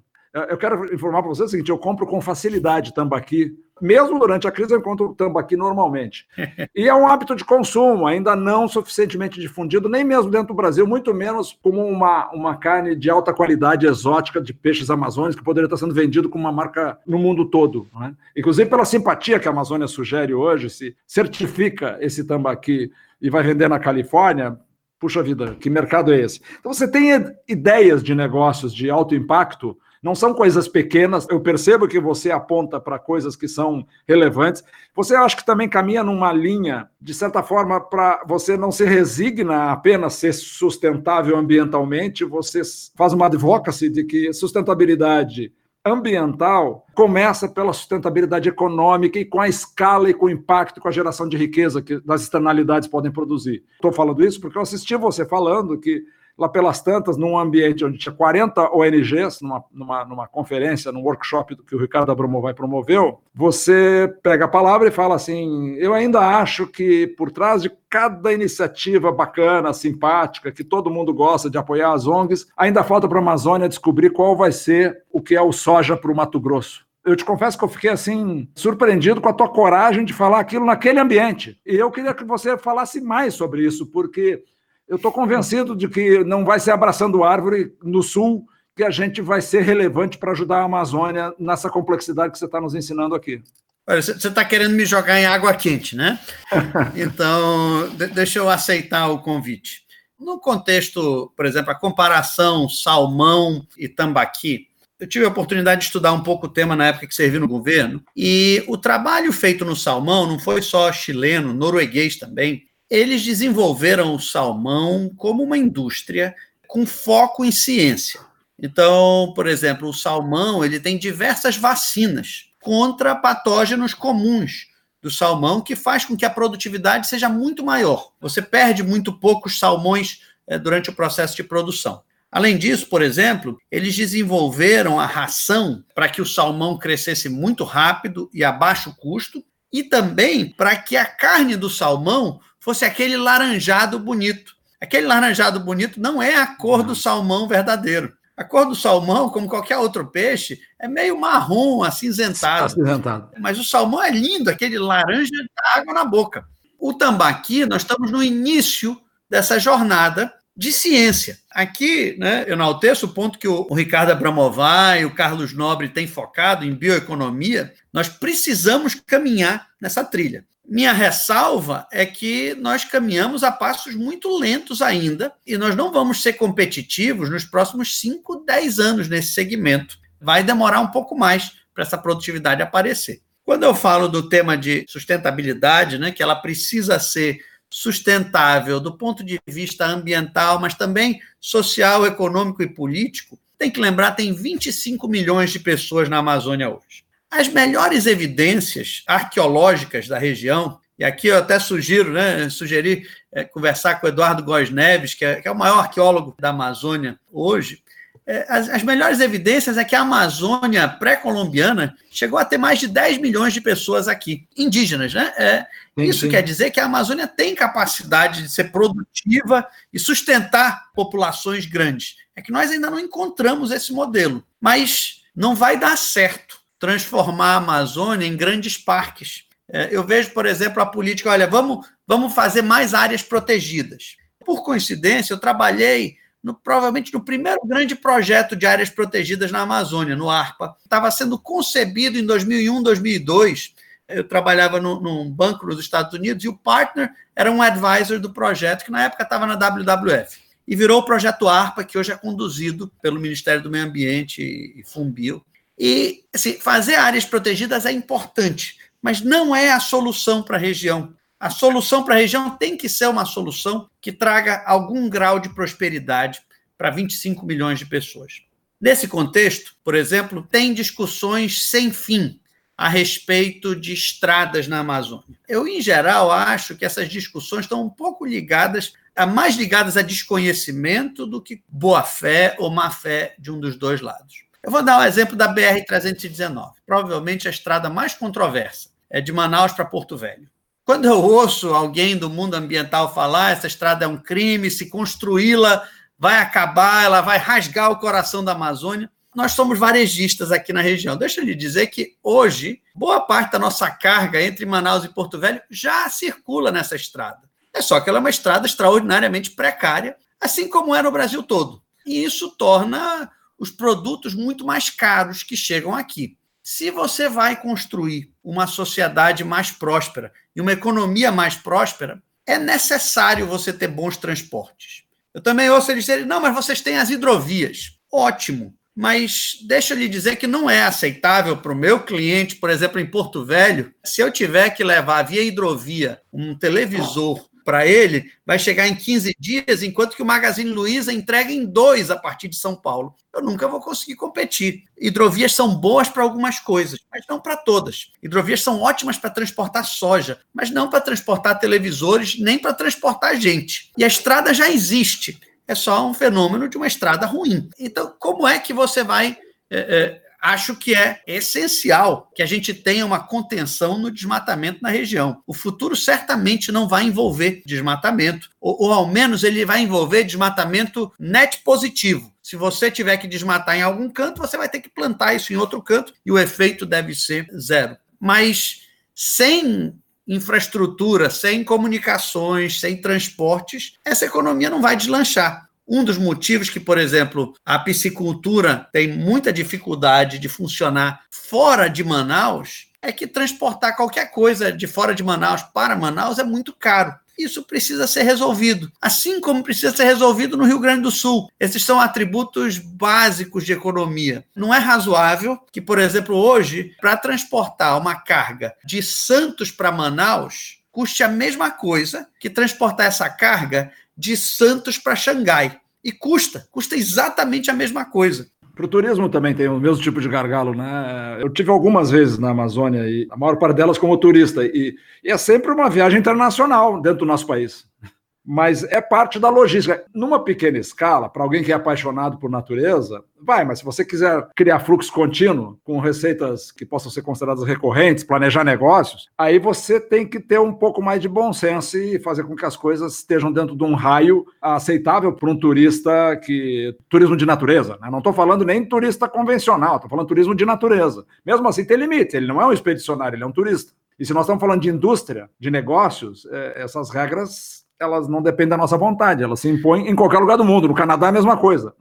Eu quero informar para você o seguinte: eu compro com facilidade tambaqui mesmo durante a crise, eu encontro o tambaqui normalmente. E é um hábito de consumo, ainda não suficientemente difundido, nem mesmo dentro do Brasil, muito menos como uma, uma carne de alta qualidade exótica de peixes amazônicos que poderia estar sendo vendido com uma marca no mundo todo. Né? Inclusive pela simpatia que a Amazônia sugere hoje, se certifica esse tambaqui e vai vender na Califórnia, puxa vida, que mercado é esse? Então você tem ideias de negócios de alto impacto não são coisas pequenas. Eu percebo que você aponta para coisas que são relevantes. Você acha que também caminha numa linha, de certa forma, para você não se resigna a apenas ser sustentável ambientalmente, você faz uma advocacy de que sustentabilidade ambiental começa pela sustentabilidade econômica e com a escala e com o impacto, com a geração de riqueza que as externalidades podem produzir. Estou falando isso porque eu assisti você falando que lá pelas tantas, num ambiente onde tinha 40 ONGs, numa, numa, numa conferência, num workshop que o Ricardo Abramovay promoveu, você pega a palavra e fala assim: eu ainda acho que por trás de cada iniciativa bacana, simpática, que todo mundo gosta de apoiar as ONGs, ainda falta para a Amazônia descobrir qual vai ser o que é o soja para o Mato Grosso eu te confesso que eu fiquei assim surpreendido com a tua coragem de falar aquilo naquele ambiente. E eu queria que você falasse mais sobre isso, porque eu estou convencido de que não vai ser abraçando árvore no sul que a gente vai ser relevante para ajudar a Amazônia nessa complexidade que você está nos ensinando aqui. Olha, você está querendo me jogar em água quente, né? Então, deixa eu aceitar o convite. No contexto, por exemplo, a comparação salmão e tambaqui, eu tive a oportunidade de estudar um pouco o tema na época que servi no governo, e o trabalho feito no salmão não foi só chileno, norueguês também, eles desenvolveram o salmão como uma indústria com foco em ciência. Então, por exemplo, o salmão ele tem diversas vacinas contra patógenos comuns do salmão, que faz com que a produtividade seja muito maior. Você perde muito poucos salmões é, durante o processo de produção. Além disso, por exemplo, eles desenvolveram a ração para que o salmão crescesse muito rápido e a baixo custo, e também para que a carne do salmão fosse aquele laranjado bonito. Aquele laranjado bonito não é a cor do salmão verdadeiro. A cor do salmão, como qualquer outro peixe, é meio marrom, acinzentado. acinzentado. Mas o salmão é lindo, aquele laranja dá água na boca. O tambaqui, nós estamos no início dessa jornada de ciência. Aqui, né, eu enalteço o ponto que o, Ricardo Abramovay e o Carlos Nobre têm focado em bioeconomia, nós precisamos caminhar nessa trilha. Minha ressalva é que nós caminhamos a passos muito lentos ainda e nós não vamos ser competitivos nos próximos 5, 10 anos nesse segmento. Vai demorar um pouco mais para essa produtividade aparecer. Quando eu falo do tema de sustentabilidade, né, que ela precisa ser sustentável do ponto de vista ambiental, mas também social, econômico e político, tem que lembrar, tem 25 milhões de pessoas na Amazônia hoje. As melhores evidências arqueológicas da região, e aqui eu até sugiro, né, sugeri é, conversar com o Eduardo Góes Neves, que é, que é o maior arqueólogo da Amazônia hoje, é, as, as, melhores evidências é que a Amazônia pré-colombiana chegou a ter mais de 10 milhões de pessoas aqui, indígenas, né? É, sim, isso sim. quer dizer que a Amazônia tem capacidade de ser produtiva e sustentar populações grandes. É que nós ainda não encontramos esse modelo, mas não vai dar certo transformar a Amazônia em grandes parques. É, eu vejo, por exemplo, a política, olha, vamos, vamos fazer mais áreas protegidas. Por coincidência, eu trabalhei no, provavelmente no primeiro grande projeto de áreas protegidas na Amazônia, no ARPA. Estava sendo concebido em 2001, 2002. Eu trabalhava no, num banco nos Estados Unidos e o partner era um advisor do projeto, que na época estava na WWF. E virou o projeto ARPA, que hoje é conduzido pelo Ministério do Meio Ambiente e Fumbio. E assim, fazer áreas protegidas é importante, mas não é a solução para a região. A solução para a região tem que ser uma solução que traga algum grau de prosperidade para 25 milhões de pessoas. Nesse contexto, por exemplo, tem discussões sem fim a respeito de estradas na Amazônia. Eu, em geral, acho que essas discussões estão um pouco ligadas, mais ligadas a desconhecimento do que boa-fé ou má-fé de um dos dois lados. Eu vou dar o um exemplo da BR-319, provavelmente a estrada mais controversa, é de Manaus para Porto Velho. Quando eu ouço alguém do mundo ambiental falar essa estrada é um crime, se construí-la vai acabar, ela vai rasgar o coração da Amazônia, nós somos varejistas aqui na região. Deixa eu lhe dizer que hoje, boa parte da nossa carga entre Manaus e Porto Velho já circula nessa estrada. É só que ela é uma estrada extraordinariamente precária, assim como é no Brasil todo. E isso torna os produtos muito mais caros que chegam aqui. Se você vai construir uma sociedade mais próspera e uma economia mais próspera, é necessário você ter bons transportes. Eu também ouço eles dizerem: não, mas vocês têm as hidrovias. Ótimo. Mas deixa eu lhe dizer que não é aceitável para o meu cliente, por exemplo, em Porto Velho, se eu tiver que levar via hidrovia um televisor para ele vai chegar em 15 dias, enquanto que o Magazine Luiza entrega em dois a partir de São Paulo. Eu nunca vou conseguir competir. Hidrovias são boas para algumas coisas, mas não para todas. Hidrovias são ótimas para transportar soja, mas não para transportar televisores, nem para transportar gente. E a estrada já existe. É só um fenômeno de uma estrada ruim. Então, como é que você vai é, acho que é essencial que a gente tenha uma contenção no desmatamento na região. O futuro certamente não vai envolver desmatamento, ou, ou ao menos ele vai envolver desmatamento net positivo. Se você tiver que desmatar em algum canto, você vai ter que plantar isso em outro canto e o efeito deve ser zero. Mas sem infraestrutura, sem comunicações, sem transportes, essa economia não vai deslanchar. Um dos motivos que, por exemplo, a piscicultura tem muita dificuldade de funcionar fora de Manaus é que transportar qualquer coisa de fora de Manaus para Manaus é muito caro. Isso precisa ser resolvido, assim como precisa ser resolvido no Rio Grande do Sul. Esses são atributos básicos de economia. Não é razoável que, por exemplo, hoje, para transportar uma carga de Santos para Manaus, custe a mesma coisa que transportar essa carga de Santos para Xangai. E custa, custa exatamente a mesma coisa. Para o turismo também tem o mesmo tipo de gargalo, né? Eu tive algumas vezes na Amazônia e a maior parte delas como turista e, e é sempre uma viagem internacional dentro do nosso país mas é parte da logística. Numa pequena escala, para alguém que é apaixonado por natureza, vai, mas se você quiser criar fluxo contínuo com receitas que possam ser consideradas recorrentes, planejar negócios, aí você tem que ter um pouco mais de bom senso e fazer com que as coisas estejam dentro de um raio aceitável para um turista que turismo de natureza. Né? Não estou falando nem turista convencional, estou falando turismo de natureza. Mesmo assim, tem limite. Ele não é um expedicionário, ele é um turista. E se nós estamos falando de indústria, de negócios, é, essas regras elas não dependem da nossa vontade, elas se impõem em qualquer lugar do mundo. No Canadá é a mesma coisa.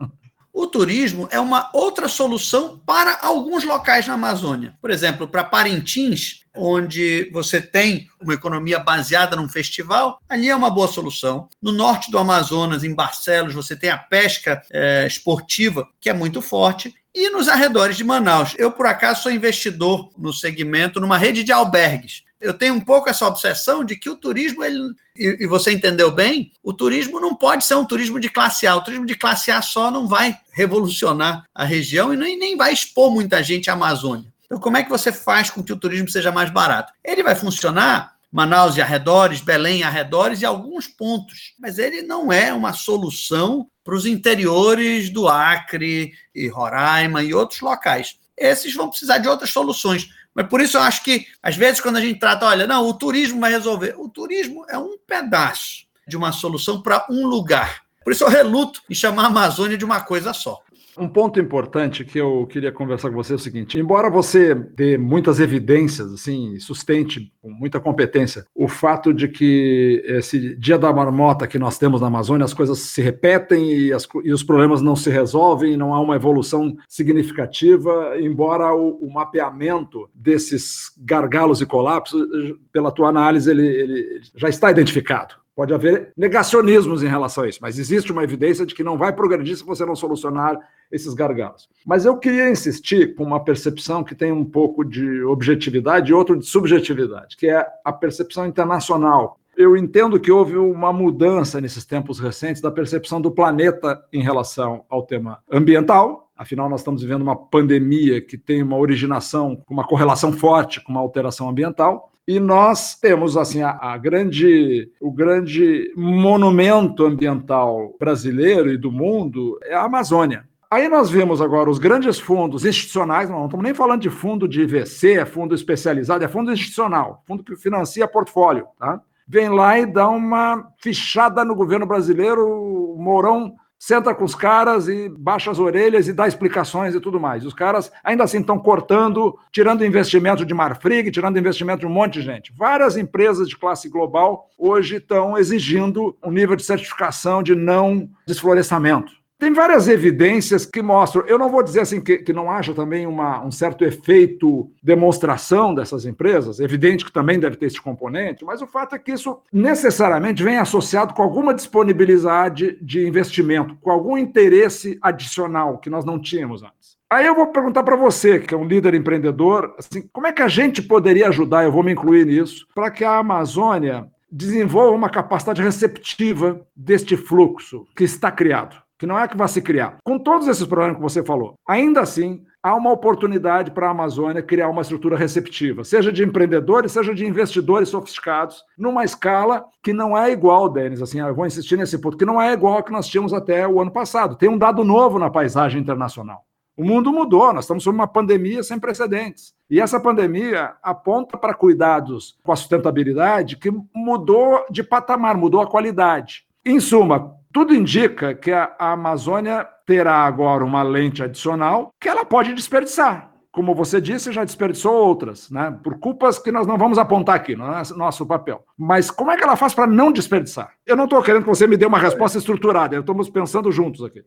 O turismo é uma outra solução para alguns locais na Amazônia. Por exemplo, para Parintins, onde você tem uma economia baseada num festival, ali é uma boa solução. No norte do Amazonas, em Barcelos, você tem a pesca é, esportiva, que é muito forte. E nos arredores de Manaus. Eu, por acaso, sou investidor no segmento, numa rede de albergues eu tenho um pouco essa obsessão de que o turismo, ele, e, e, você entendeu bem, o turismo não pode ser um turismo de classe A. O turismo de classe A só não vai revolucionar a região e nem, nem vai expor muita gente à Amazônia. Então, como é que você faz com que o turismo seja mais barato? Ele vai funcionar Manaus e arredores, Belém e arredores e alguns pontos, mas ele não é uma solução para os interiores do Acre e Roraima e outros locais. Esses vão precisar de outras soluções. Mas por isso eu acho que, às vezes, quando a gente trata, olha, não, o turismo vai resolver. O turismo é um pedaço de uma solução para um lugar. Por isso eu reluto em chamar a Amazônia de uma coisa só. Um ponto importante que eu queria conversar com você é o seguinte: embora você dê muitas evidências, assim, sustente com muita competência o fato de que esse dia da marmota que nós temos na Amazônia, as coisas se repetem e, as, e os problemas não se resolvem, não há uma evolução significativa, embora o, o mapeamento desses gargalos e colapsos, pela tua análise, ele, ele já está identificado. Pode haver negacionismos em relação a isso, mas existe uma evidência de que não vai progredir se você não solucionar esses gargalos. Mas eu queria insistir com uma percepção que tem um pouco de objetividade e outro de subjetividade, que é a percepção internacional. Eu entendo que houve uma mudança nesses tempos recentes da percepção do planeta em relação ao tema ambiental. Afinal, nós estamos vivendo uma pandemia que tem uma originação, uma correlação forte com uma alteração ambiental. E nós temos assim a, a, grande, o grande monumento ambiental brasileiro e do mundo é a Amazônia. Aí nós vemos agora os grandes fundos institucionais, não estamos nem falando de fundo de IVC, é fundo especializado, é fundo institucional, fundo que financia portfólio, tá? Vem lá e dá uma fichada no governo brasileiro, o Mourão senta com os caras e baixa as orelhas e dá explicações e tudo mais. Os caras ainda assim estão cortando, tirando investimento de Marfrig, tirando investimento de um monte de gente. Várias empresas de classe global hoje estão exigindo um nível de certificação de não desflorestamento. Tem várias evidências que mostram. Eu não vou dizer assim que, que não haja também uma, um certo efeito demonstração dessas empresas, evidente que também deve ter esse componente, mas o fato é que isso necessariamente vem associado com alguma disponibilidade de investimento, com algum interesse adicional que nós não tínhamos antes. Aí eu vou perguntar para você, que é um líder empreendedor, assim, como é que a gente poderia ajudar, eu vou me incluir nisso, para que a Amazônia desenvolva uma capacidade receptiva deste fluxo que está criado? Que não é que vai se criar. Com todos esses problemas que você falou, ainda assim, há uma oportunidade para a Amazônia criar uma estrutura receptiva, seja de empreendedores, seja de investidores sofisticados, numa escala que não é igual, Denis, assim, eu vou insistir nesse ponto, que não é igual ao que nós tínhamos até o ano passado. Tem um dado novo na paisagem internacional. O mundo mudou, nós estamos sob uma pandemia sem precedentes. E essa pandemia aponta para cuidados com a sustentabilidade que mudou de patamar, mudou a qualidade. Em suma, tudo indica que a, Amazônia terá agora uma lente adicional que ela pode desperdiçar. Como você disse, já desperdiçou outras, né? Por culpas que nós não vamos apontar aqui, não é nosso papel. Mas como é que ela faz para não desperdiçar? Eu não estou querendo que você me dê uma resposta estruturada, estamos pensando juntos aqui.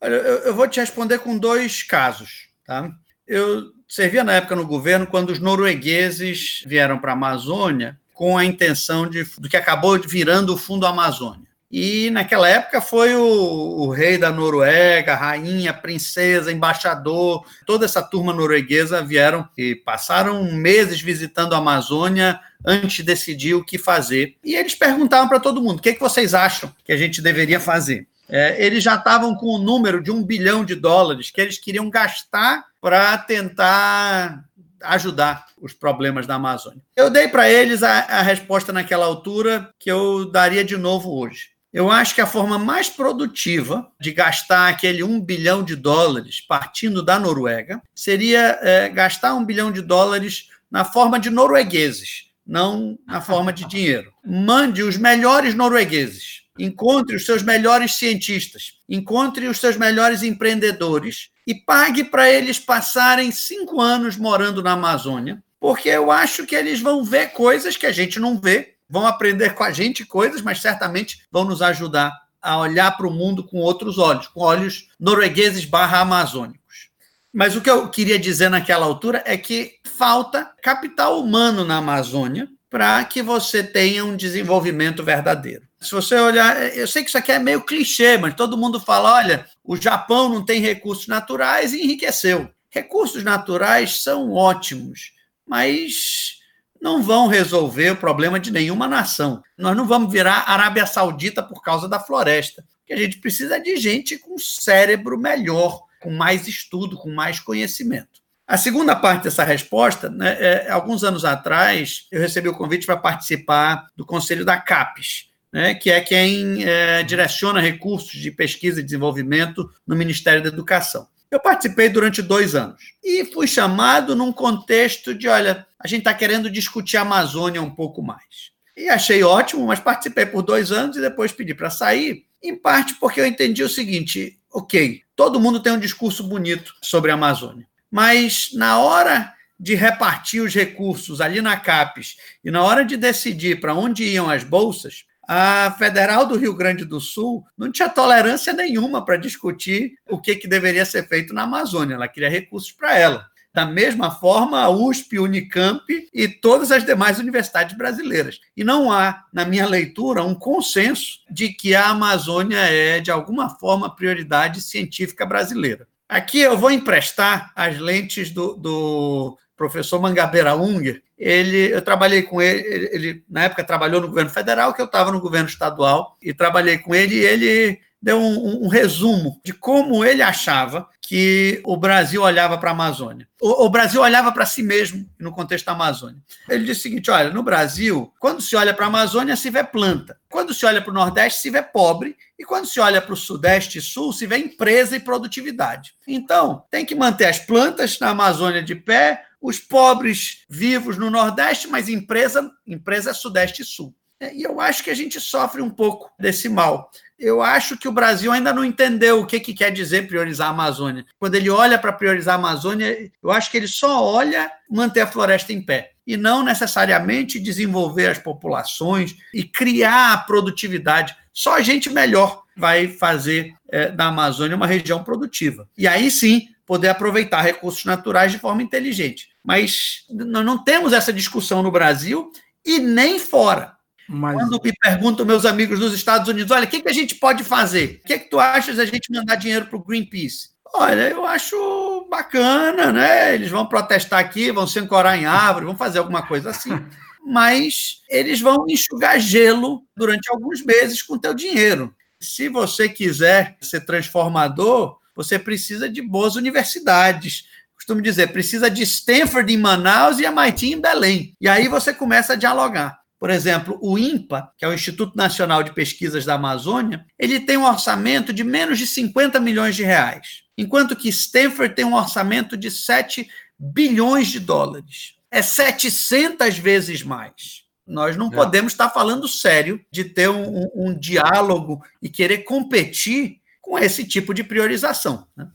Olha, eu, vou te responder com dois casos. Tá? Eu servia na época no governo quando os noruegueses vieram para a Amazônia com a intenção de, do que acabou virando o Fundo Amazônia. E naquela época foi o, o, rei da Noruega, rainha, princesa, embaixador, toda essa turma norueguesa vieram e passaram meses visitando a Amazônia antes de decidir o que fazer. E eles perguntavam para todo mundo: o que, é que vocês acham que a gente deveria fazer? é, eles já estavam com o número de um bilhão de dólares que eles queriam gastar para tentar ajudar os problemas da Amazônia. Eu dei para eles a, a resposta naquela altura que eu daria de novo hoje. Eu acho que a forma mais produtiva de gastar aquele um bilhão de dólares partindo da Noruega seria é, gastar um bilhão de dólares na forma de noruegueses, não na forma de dinheiro. Mande os melhores noruegueses, encontre os seus melhores cientistas, encontre os seus melhores empreendedores e pague para eles passarem cinco anos morando na Amazônia, porque eu acho que eles vão ver coisas que a gente não vê, vão aprender com a gente coisas, mas certamente vão nos ajudar a olhar para o mundo com outros olhos, com olhos noruegueses barra amazônicos. Mas o que eu queria dizer naquela altura é que falta capital humano na Amazônia para que você tenha um desenvolvimento verdadeiro. Se você olhar, eu sei que isso aqui é meio clichê, mas todo mundo fala: olha, o Japão não tem recursos naturais e enriqueceu. Recursos naturais são ótimos, mas não vão resolver o problema de nenhuma nação. Nós não vamos virar Arábia Saudita por causa da floresta. O que a gente precisa é de gente com cérebro melhor, com mais estudo, com mais conhecimento. A segunda parte dessa resposta, né, é, alguns anos atrás, eu recebi o convite para participar do conselho da CAPES, né, que é quem é, direciona recursos de pesquisa e desenvolvimento no Ministério da Educação. Eu participei durante dois anos e fui chamado num contexto de: olha, a gente está querendo discutir a Amazônia um pouco mais. E achei ótimo, mas participei por dois anos e depois pedi para sair, em parte porque eu entendi o seguinte: ok, todo mundo tem um discurso bonito sobre a Amazônia mas na hora de repartir os recursos ali na CAPES e na hora de decidir para onde iam as bolsas, a Federal do Rio Grande do Sul não tinha tolerância nenhuma para discutir o que, que deveria ser feito na Amazônia. Ela queria recursos para ela. Da mesma forma, a USP, Unicamp e todas as demais universidades brasileiras. E não há, na minha leitura, um consenso de que a Amazônia é, de alguma forma, prioridade científica brasileira. Aqui eu vou emprestar as lentes do, do professor Mangabeira Unger. Ele, eu trabalhei com ele, ele, ele na época trabalhou no governo federal, que eu estava no governo estadual, e trabalhei com ele, e ele deu um, um, resumo de como ele achava que o Brasil olhava para a Amazônia. O, o, Brasil olhava para si mesmo no contexto da Amazônia. Ele disse o seguinte: olha, no Brasil, quando se olha para a Amazônia, se vê planta. Quando se olha para o Nordeste, se vê pobre. E quando se olha para o Sudeste e Sul, se vê empresa e produtividade. Então, tem que manter as plantas na Amazônia de pé, os pobres vivos no Nordeste, mas empresa, empresa é Sudeste e Sul. E eu acho que a gente sofre um pouco desse mal eu acho que o Brasil ainda não entendeu o que, que quer dizer priorizar a Amazônia. Quando ele olha para priorizar a Amazônia, eu acho que ele só olha manter a floresta em pé e não necessariamente desenvolver as populações e criar a produtividade. Só a gente melhor vai fazer é, da Amazônia uma região produtiva. E aí sim poder aproveitar recursos naturais de forma inteligente. Mas nós não temos essa discussão no Brasil e nem fora. Mas... Quando me perguntam meus amigos nos Estados Unidos, olha, o que, que a gente pode fazer? O que, que tu achas da gente mandar dinheiro para o Greenpeace? Olha, eu acho bacana, né? Eles vão protestar aqui, vão se ancorar em árvore, vão fazer alguma coisa assim. Mas eles vão enxugar gelo durante alguns meses com teu dinheiro. Se você quiser ser transformador, você precisa de boas universidades. Costumo dizer, precisa de Stanford em Manaus e MIT em Belém. E aí você começa a dialogar. Por exemplo, o INPA, que é o Instituto Nacional de Pesquisas da Amazônia, ele tem um orçamento de menos de 50 milhões de reais, enquanto que Stanford tem um orçamento de 7 bilhões de dólares. É 700 vezes mais. Nós não é. podemos estar falando sério de ter um, um, um, diálogo e querer competir com esse tipo de priorização. Né?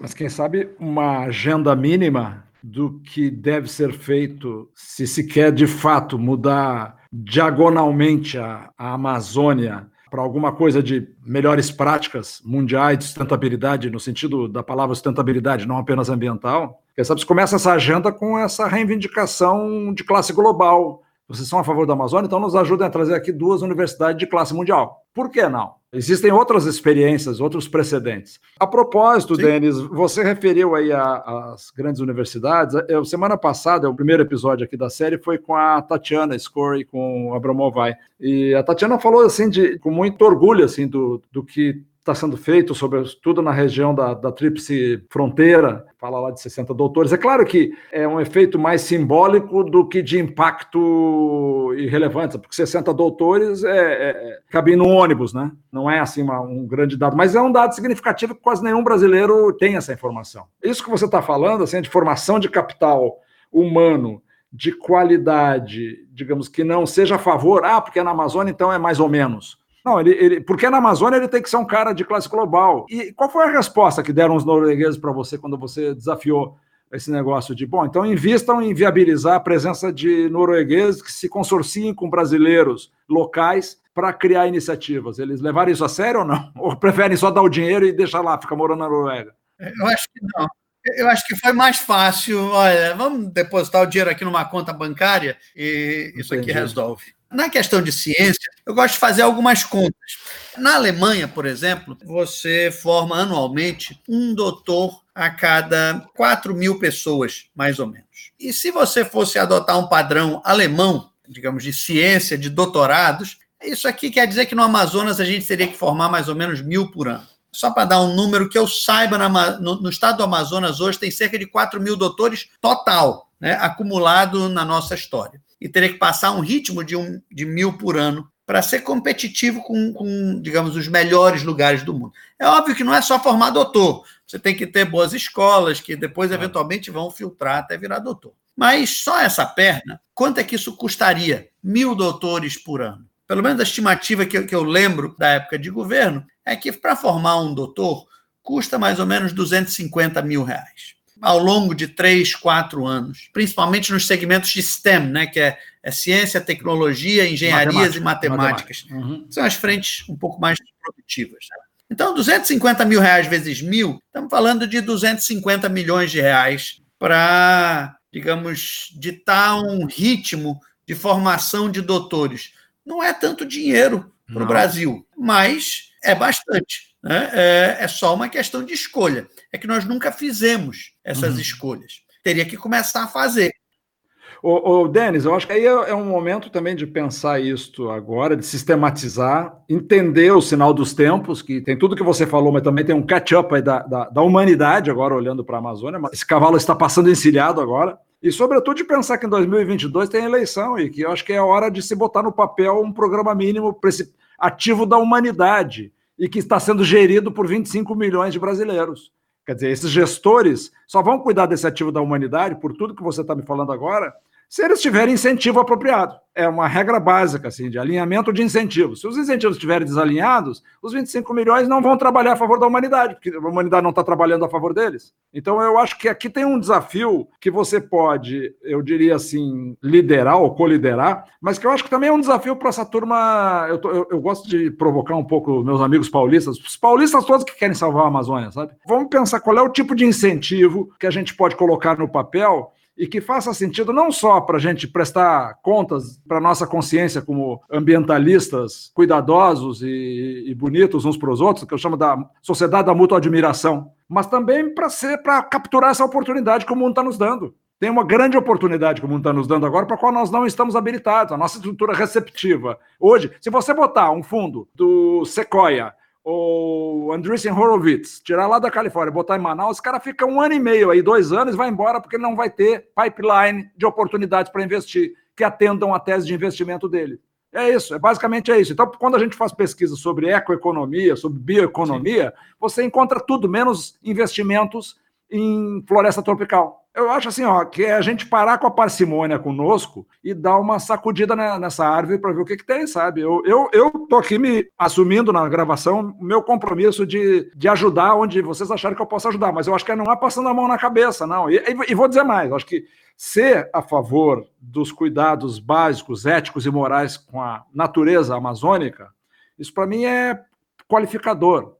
Mas quem sabe uma agenda mínima do que deve ser feito se se quer de fato mudar diagonalmente a, a Amazônia para alguma coisa de melhores práticas mundiais de sustentabilidade, no sentido da palavra sustentabilidade, não apenas ambiental. Quem sabe se começa essa agenda com essa reivindicação de classe global. Vocês são a favor da Amazônia, então nos ajudem a trazer aqui duas universidades de classe mundial. Por que não? Existem outras experiências, outros precedentes. A propósito, Sim. Denis, você referiu aí às grandes universidades. Eu, semana passada, o primeiro episódio aqui da série foi com a Tatiana Score e com o Abramovai. E a Tatiana falou assim de, com muito orgulho assim do, do que está sendo feito, sobretudo na região da, da Tríplice Fronteira, fala lá de 60 doutores. É claro que é um efeito mais simbólico do que de impacto e relevância, porque 60 doutores é, é, é cabem no ônibus, né? Não é assim uma, um grande dado, mas é um dado significativo que quase nenhum brasileiro tem essa informação. Isso que você está falando, assim, de formação de capital humano de qualidade, digamos que não seja a favor, ah, porque é na Amazônia então é mais ou menos. Não, ele, ele, porque na Amazônia ele tem que ser um cara de classe global. E qual foi a resposta que deram os noruegueses para você quando você desafiou esse negócio de, bom, então invistam em viabilizar a presença de noruegueses que se consorciem com brasileiros locais para criar iniciativas? Eles levaram isso a sério ou não? Ou preferem só dar o dinheiro e deixar lá, ficar morando na Noruega? Eu acho que não. Eu acho que foi mais fácil. Olha, vamos depositar o dinheiro aqui numa conta bancária e isso Entendi. aqui resolve. Na questão de ciência, eu gosto de fazer algumas contas. Na Alemanha, por exemplo, você forma anualmente um doutor a cada 4 mil pessoas, mais ou menos. E se você fosse adotar um padrão alemão, digamos, de ciência, de doutorados, isso aqui quer dizer que no Amazonas a gente teria que formar mais ou menos mil por ano. Só para dar um número que eu saiba, no, estado do Amazonas hoje tem cerca de 4 mil doutores total, né, acumulado na nossa história e teria que passar um ritmo de, um, de mil por ano para ser competitivo com, com, digamos, os melhores lugares do mundo. É óbvio que não é só formar doutor. Você tem que ter boas escolas que depois, eventualmente, vão filtrar até virar doutor. Mas só essa perna, quanto é que isso custaria? Mil doutores por ano. Pelo menos a estimativa que eu, que eu lembro da época de governo é que para formar um doutor custa mais ou menos 250 mil reais ao longo de três, quatro anos, principalmente nos segmentos de STEM, né, que é, é ciência, tecnologia, engenharias Matemática, e matemáticas. Uhum. São as frentes um pouco mais produtivas. Né? Então, 250 mil reais vezes mil, estamos falando de 250 milhões de reais para, digamos, ditar um ritmo de formação de doutores. Não é tanto dinheiro para o Brasil, mas é bastante. Né? É, é só uma questão de escolha. É que nós nunca fizemos essas uhum. escolhas. Teria que começar a fazer. Ô, ô, Denis, eu acho que aí é, é um momento também de pensar isto agora, de sistematizar, entender o sinal dos tempos, que tem tudo que você falou, mas também tem um catch-up aí da, da, da, humanidade agora olhando para a Amazônia. Esse cavalo está passando encilhado agora. E, sobretudo, de pensar que em 2022 tem eleição e que eu acho que é hora de se botar no papel um programa mínimo ativo da humanidade e que está sendo gerido por 25 milhões de brasileiros. Quer dizer, esses gestores só vão cuidar desse ativo da humanidade, por tudo que você está me falando agora, se eles tiverem incentivo apropriado. É uma regra básica assim, de alinhamento de incentivos. Se os incentivos estiverem desalinhados, os 25 milhões não vão trabalhar a favor da humanidade, porque a humanidade não está trabalhando a favor deles. Então, eu acho que aqui tem um desafio que você pode, eu diria assim, liderar ou coliderar, mas que eu acho que também é um desafio para essa turma. Eu, tô, eu, eu, gosto de provocar um pouco meus amigos paulistas, os paulistas todos que querem salvar a Amazônia, sabe? Vamos pensar qual é o tipo de incentivo que a gente pode colocar no papel e que faça sentido não só para a gente prestar contas para nossa consciência como ambientalistas cuidadosos e, e bonitos uns para os outros, que eu chamo da sociedade da mútua admiração, mas também para ser para capturar essa oportunidade que o mundo está nos dando. Tem uma grande oportunidade que o mundo está nos dando agora, para a qual nós não estamos habilitados, a nossa estrutura receptiva. Hoje, se você botar um fundo do Sequoia o Andreessen Horowitz, tirar lá da Califórnia, botar em Manaus, o cara fica um ano e meio aí, dois anos, vai embora porque não vai ter pipeline de oportunidades para investir que atendam a tese de investimento dele. É isso, é basicamente é isso. Então, quando a gente faz pesquisa sobre ecoeconomia, sobre bioeconomia, Sim. você encontra tudo menos investimentos em floresta tropical. Eu acho assim, ó, que é a gente parar com a parcimônia conosco e dar uma sacudida nessa árvore para ver o que, que tem, sabe? Eu, eu, eu tô aqui me assumindo na gravação o meu compromisso de, de ajudar onde vocês acharem que eu posso ajudar, mas eu acho que não é passando a mão na cabeça, não. E, e, e vou dizer mais, eu acho que ser a favor dos cuidados básicos, éticos e morais com a natureza amazônica, isso para mim é qualificador.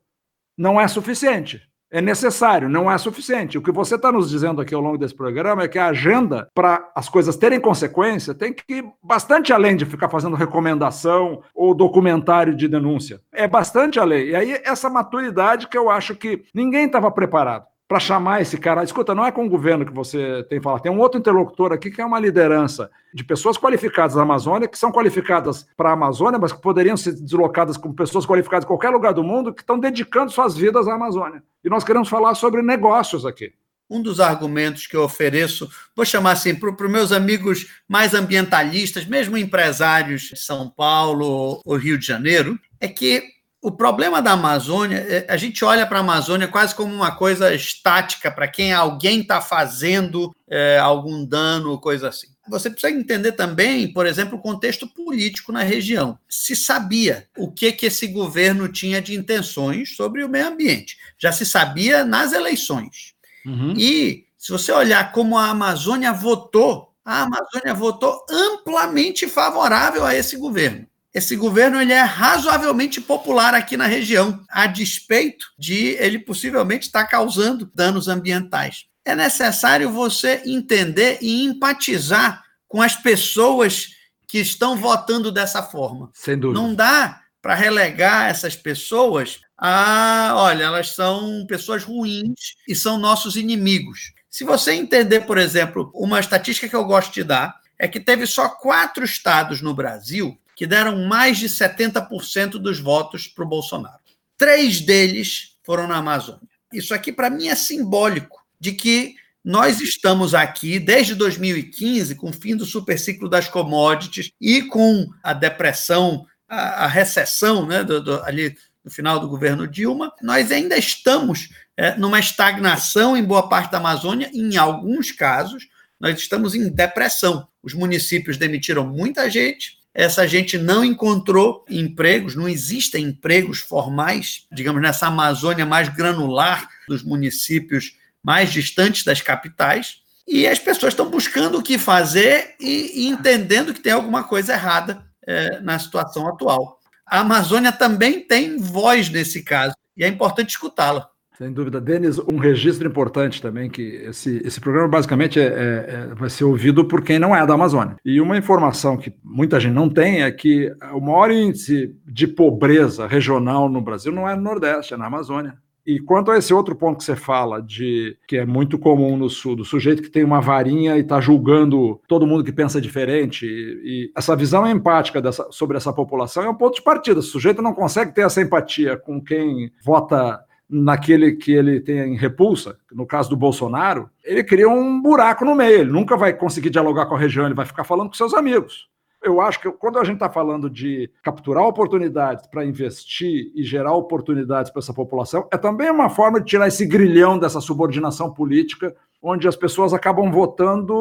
Não é suficiente é necessário, não é suficiente. O que você está nos dizendo aqui ao longo desse programa é que a agenda, para as coisas terem consequência, tem que ir bastante além de ficar fazendo recomendação ou documentário de denúncia. É bastante além. E aí, essa maturidade que eu acho que ninguém estava preparado. Para chamar esse cara. Escuta, não é com o governo que você tem que falar, tem um outro interlocutor aqui que é uma liderança de pessoas qualificadas da Amazônia, que são qualificadas para a Amazônia, mas que poderiam ser deslocadas como pessoas qualificadas em qualquer lugar do mundo, que estão dedicando suas vidas à Amazônia. E nós queremos falar sobre negócios aqui um dos argumentos que eu ofereço, vou chamar assim, para os meus amigos mais ambientalistas, mesmo empresários de São Paulo ou Rio de Janeiro, é que o problema da Amazônia, é, a gente olha para a Amazônia quase como uma coisa estática, para quem alguém está fazendo é, algum dano, coisa assim. Você precisa entender também, por exemplo, o contexto político na região. Se sabia o que, que esse governo tinha de intenções sobre o meio ambiente. Já se sabia nas eleições. Uhum. E se você olhar como a Amazônia votou, a Amazônia votou amplamente favorável a esse governo. Esse governo ele é razoavelmente popular aqui na região, a despeito de ele possivelmente estar causando danos ambientais. É necessário você entender e empatizar com as pessoas que estão votando dessa forma. Sem dúvida. Não dá para relegar essas pessoas a, olha, elas são pessoas ruins e são nossos inimigos. Se você entender, por exemplo, uma estatística que eu gosto de dar, é que teve só quatro estados no Brasil que deram mais de 70% dos votos para o Bolsonaro. Três deles foram na Amazônia. Isso aqui, para mim, é simbólico de que nós estamos aqui desde 2015, com o fim do superciclo das commodities e com a depressão a, recessão né, do, do, ali no final do governo Dilma, nós ainda estamos é, numa estagnação em boa parte da Amazônia, em alguns casos, nós estamos em depressão. Os municípios demitiram muita gente, essa gente não encontrou empregos, não existem empregos formais, digamos, nessa Amazônia mais granular dos municípios mais distantes das capitais, e as pessoas estão buscando o que fazer e, entendendo que tem alguma coisa errada é, na situação atual. A Amazônia também tem voz nesse caso, e é importante escutá-la. Sem dúvida. Denis, um registro importante também, que esse, esse programa basicamente é, é, é, vai ser ouvido por quem não é da Amazônia. E uma informação que muita gente não tem é que o maior índice de pobreza regional no Brasil não é no Nordeste, é na Amazônia. E quanto a esse outro ponto que você fala, de que é muito comum no Sul, do sujeito que tem uma varinha e está julgando todo mundo que pensa diferente, e, e essa visão empática dessa, sobre essa população é um ponto de partida. O sujeito não consegue ter essa empatia com quem vota naquele que ele tem repulsa, no caso do Bolsonaro, ele cria um buraco no meio, ele nunca vai conseguir dialogar com a região, ele vai ficar falando com seus amigos. Eu acho que quando a gente está falando de capturar oportunidades para investir e gerar oportunidades para essa população, é também uma forma de tirar esse grilhão dessa subordinação política, onde as pessoas acabam votando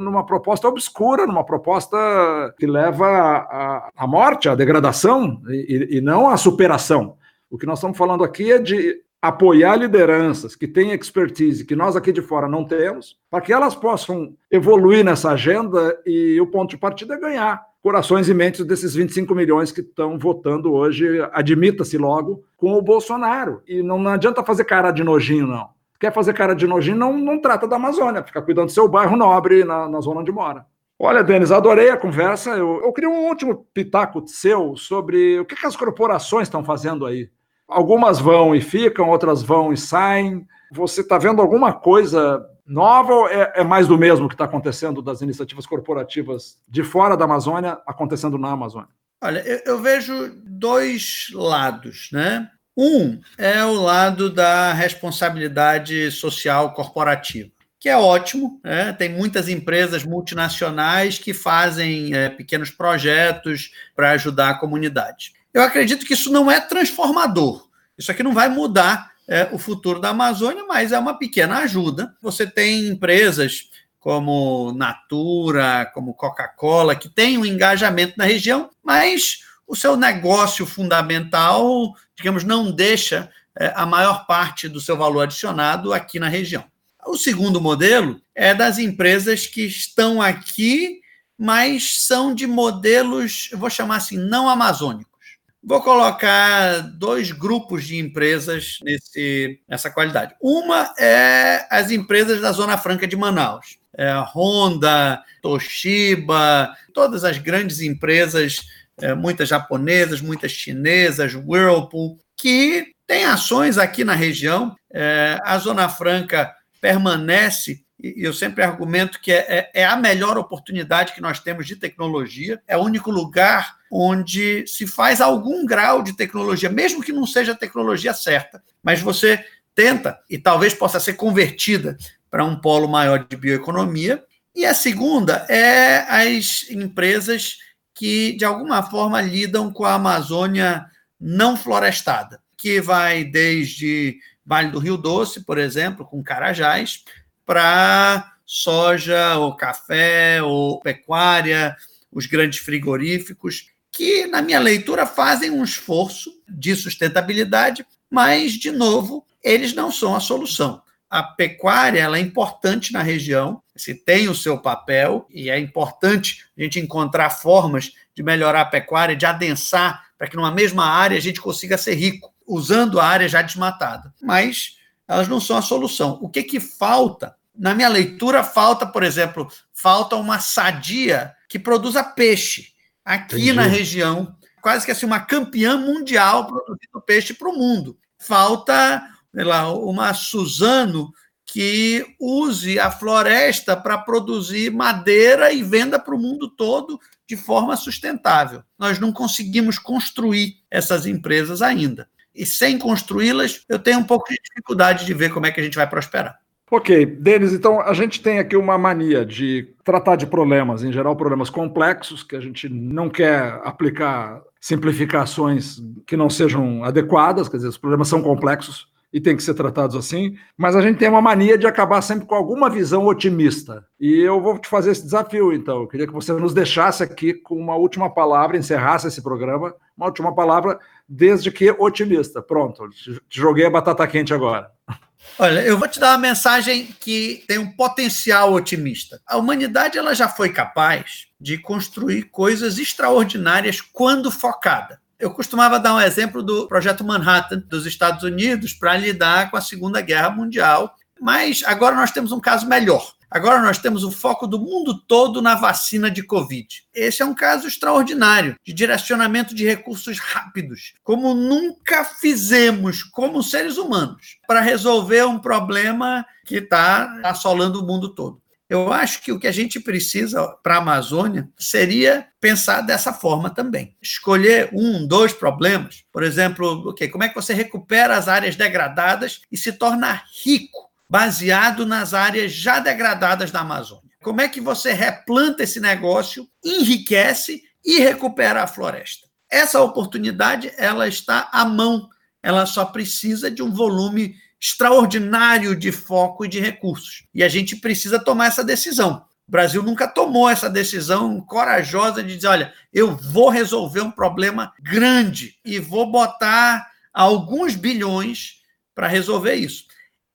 numa proposta obscura, numa proposta que leva à morte, à degradação e, e não à superação. O que nós estamos falando aqui é de apoiar lideranças que têm expertise que nós aqui de fora não temos, para que elas possam evoluir nessa agenda e o ponto de partida é ganhar corações e mentes desses 25 milhões que estão votando hoje, admita-se logo, com o Bolsonaro. E não, não, adianta fazer cara de nojinho, não. Quer fazer cara de nojinho, não, não trata da Amazônia, fica cuidando do seu bairro nobre na, na zona onde mora. Olha, Denis, adorei a conversa. Eu, eu queria um último pitaco seu sobre o que, que as corporações estão fazendo aí. Algumas vão e ficam, outras vão e saem. Você está vendo alguma coisa nova ou é, é mais do mesmo que está acontecendo das iniciativas corporativas de fora da Amazônia acontecendo na Amazônia? Olha, eu, eu vejo dois lados, né? Um é o lado da responsabilidade social corporativa, que é ótimo. Né? Tem muitas empresas multinacionais que fazem é, pequenos projetos para ajudar a comunidade. Eu acredito que isso não é transformador. Isso aqui não vai mudar é, o futuro da Amazônia, mas é uma pequena ajuda. Você tem empresas como Natura, como Coca-Cola, que têm um engajamento na região, mas o seu negócio fundamental, digamos, não deixa é, a maior parte do seu valor adicionado aqui na região. O segundo modelo é das empresas que estão aqui, mas são de modelos, vou chamar assim, não amazônicos. Vou colocar dois grupos de empresas nesse, nessa qualidade. Uma é as empresas da Zona Franca de Manaus. É Honda, Toshiba, todas as grandes empresas, é, muitas japonesas, muitas chinesas, Whirlpool, que Tem ações aqui na região, é, a Zona Franca permanece e eu sempre argumento que é, é, é, a melhor oportunidade que nós temos de tecnologia, é o único lugar onde se faz algum grau de tecnologia, mesmo que não seja a tecnologia certa, mas você tenta e talvez possa ser convertida para um polo maior de bioeconomia. E a segunda é as empresas que, de alguma forma, lidam com a Amazônia não florestada, que vai desde Vale do Rio Doce, por exemplo, com Carajás, para soja, ou café, ou pecuária, os grandes frigoríficos, que, na minha leitura, fazem um esforço de sustentabilidade, mas, de novo, eles não são a solução. A pecuária ela é importante na região, se tem o seu papel, e é importante a gente encontrar formas de melhorar a pecuária, de adensar, para que numa mesma área a gente consiga ser rico, usando a área já desmatada. Mas elas não são a solução. O que, que falta? Na minha leitura, falta, por exemplo, falta uma sadia que produza peixe aqui Entendi. na região, quase que assim, uma campeã mundial produzindo peixe para o mundo. Falta sei lá, uma Suzano que use a floresta para produzir madeira e venda para o mundo todo de forma sustentável. Nós não conseguimos construir essas empresas ainda. E sem construí-las, eu tenho um pouco de dificuldade de ver como é que a gente vai prosperar. Ok, Denis, então a gente tem aqui uma mania de tratar de problemas, em geral problemas complexos, que a gente não quer aplicar simplificações que não sejam adequadas, quer dizer, os problemas são complexos, e tem que ser tratados assim, mas a gente tem uma mania de acabar sempre com alguma visão otimista. E eu vou te fazer esse desafio, então. Eu queria que você nos deixasse aqui com uma última palavra, encerrasse esse programa, uma última palavra, desde que otimista. Pronto, te joguei a batata quente agora. Olha, eu vou te dar uma mensagem que tem um potencial otimista. A humanidade ela já foi capaz de construir coisas extraordinárias quando focada. Eu costumava dar um exemplo do projeto Manhattan dos Estados Unidos para lidar com a Segunda Guerra Mundial, mas agora nós temos um caso melhor. Agora nós temos o foco do mundo todo na vacina de Covid. Esse é um caso extraordinário de direcionamento de recursos rápidos, como nunca fizemos como seres humanos, para resolver um problema que está assolando o mundo todo. Eu acho que o que a gente precisa para a Amazônia seria pensar dessa forma também. Escolher um, dois problemas. Por exemplo, okay, como é que você recupera as áreas degradadas e se torna rico, baseado nas áreas já degradadas da Amazônia? Como é que você replanta esse negócio, enriquece e recupera a floresta? Essa oportunidade ela está à mão. Ela só precisa de um volume extraordinário de foco e de recursos. E a gente precisa tomar essa decisão. O Brasil nunca tomou essa decisão corajosa de dizer: olha, eu vou resolver um problema grande e vou botar alguns bilhões para resolver isso.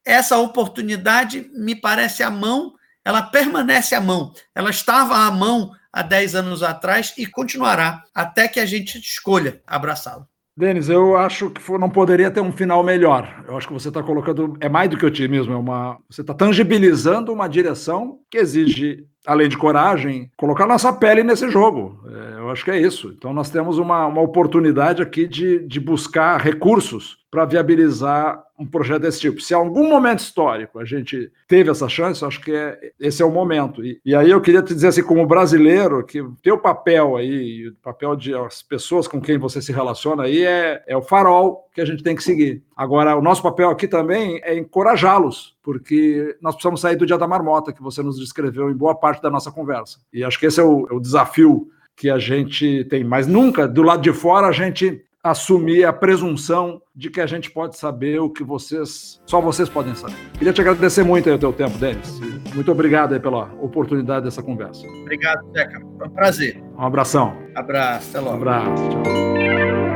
Essa oportunidade me parece à mão, ela permanece à mão. Ela estava à mão há 10 anos atrás e continuará até que a gente escolha abraçá-la. Denis, eu acho que não poderia ter um final melhor. Eu acho que você está colocando. É mais do que otimismo, é uma. Você está tangibilizando uma direção que exige, além de coragem, colocar nossa pele nesse jogo. É, eu acho que é isso. Então nós temos uma, uma oportunidade aqui de, de buscar recursos para viabilizar um projeto desse tipo. Se algum momento histórico a gente teve essa chance, acho que é, esse é o momento. E, e, aí eu queria te dizer assim, como brasileiro, que teu papel aí, o papel de as pessoas com quem você se relaciona aí é, é o farol que a gente tem que seguir. Agora, o nosso papel aqui também é encorajá-los, porque nós precisamos sair do dia da marmota que você nos descreveu em boa parte da nossa conversa. E acho que esse é o, é o desafio que a gente tem. Mas nunca, do lado de fora, a gente assumir a presunção de que a gente pode saber o que vocês, só vocês podem saber. Queria te agradecer muito o teu tempo, Denis. Muito obrigado pela oportunidade dessa conversa. Obrigado, Zeca. Foi um prazer. Um abração. Abraço, até logo. Um abraço, tchau.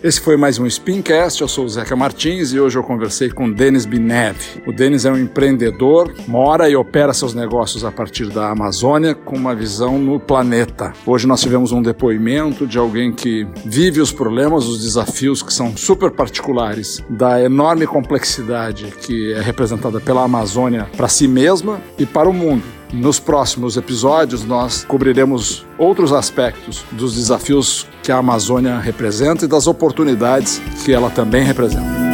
Esse foi mais um Spincast. Eu sou o Zeca Martins e hoje eu conversei com Denis Binev. O Denis é um empreendedor, mora e opera seus negócios a partir da Amazônia com uma visão no planeta. Hoje nós tivemos um depoimento de alguém que vive os problemas, os desafios que são super particulares da enorme complexidade que é representada pela Amazônia para si mesma e para o mundo Nos próximos episódios, nós cobriremos outros aspectos dos desafios que a Amazônia representa e das oportunidades que ela também representa.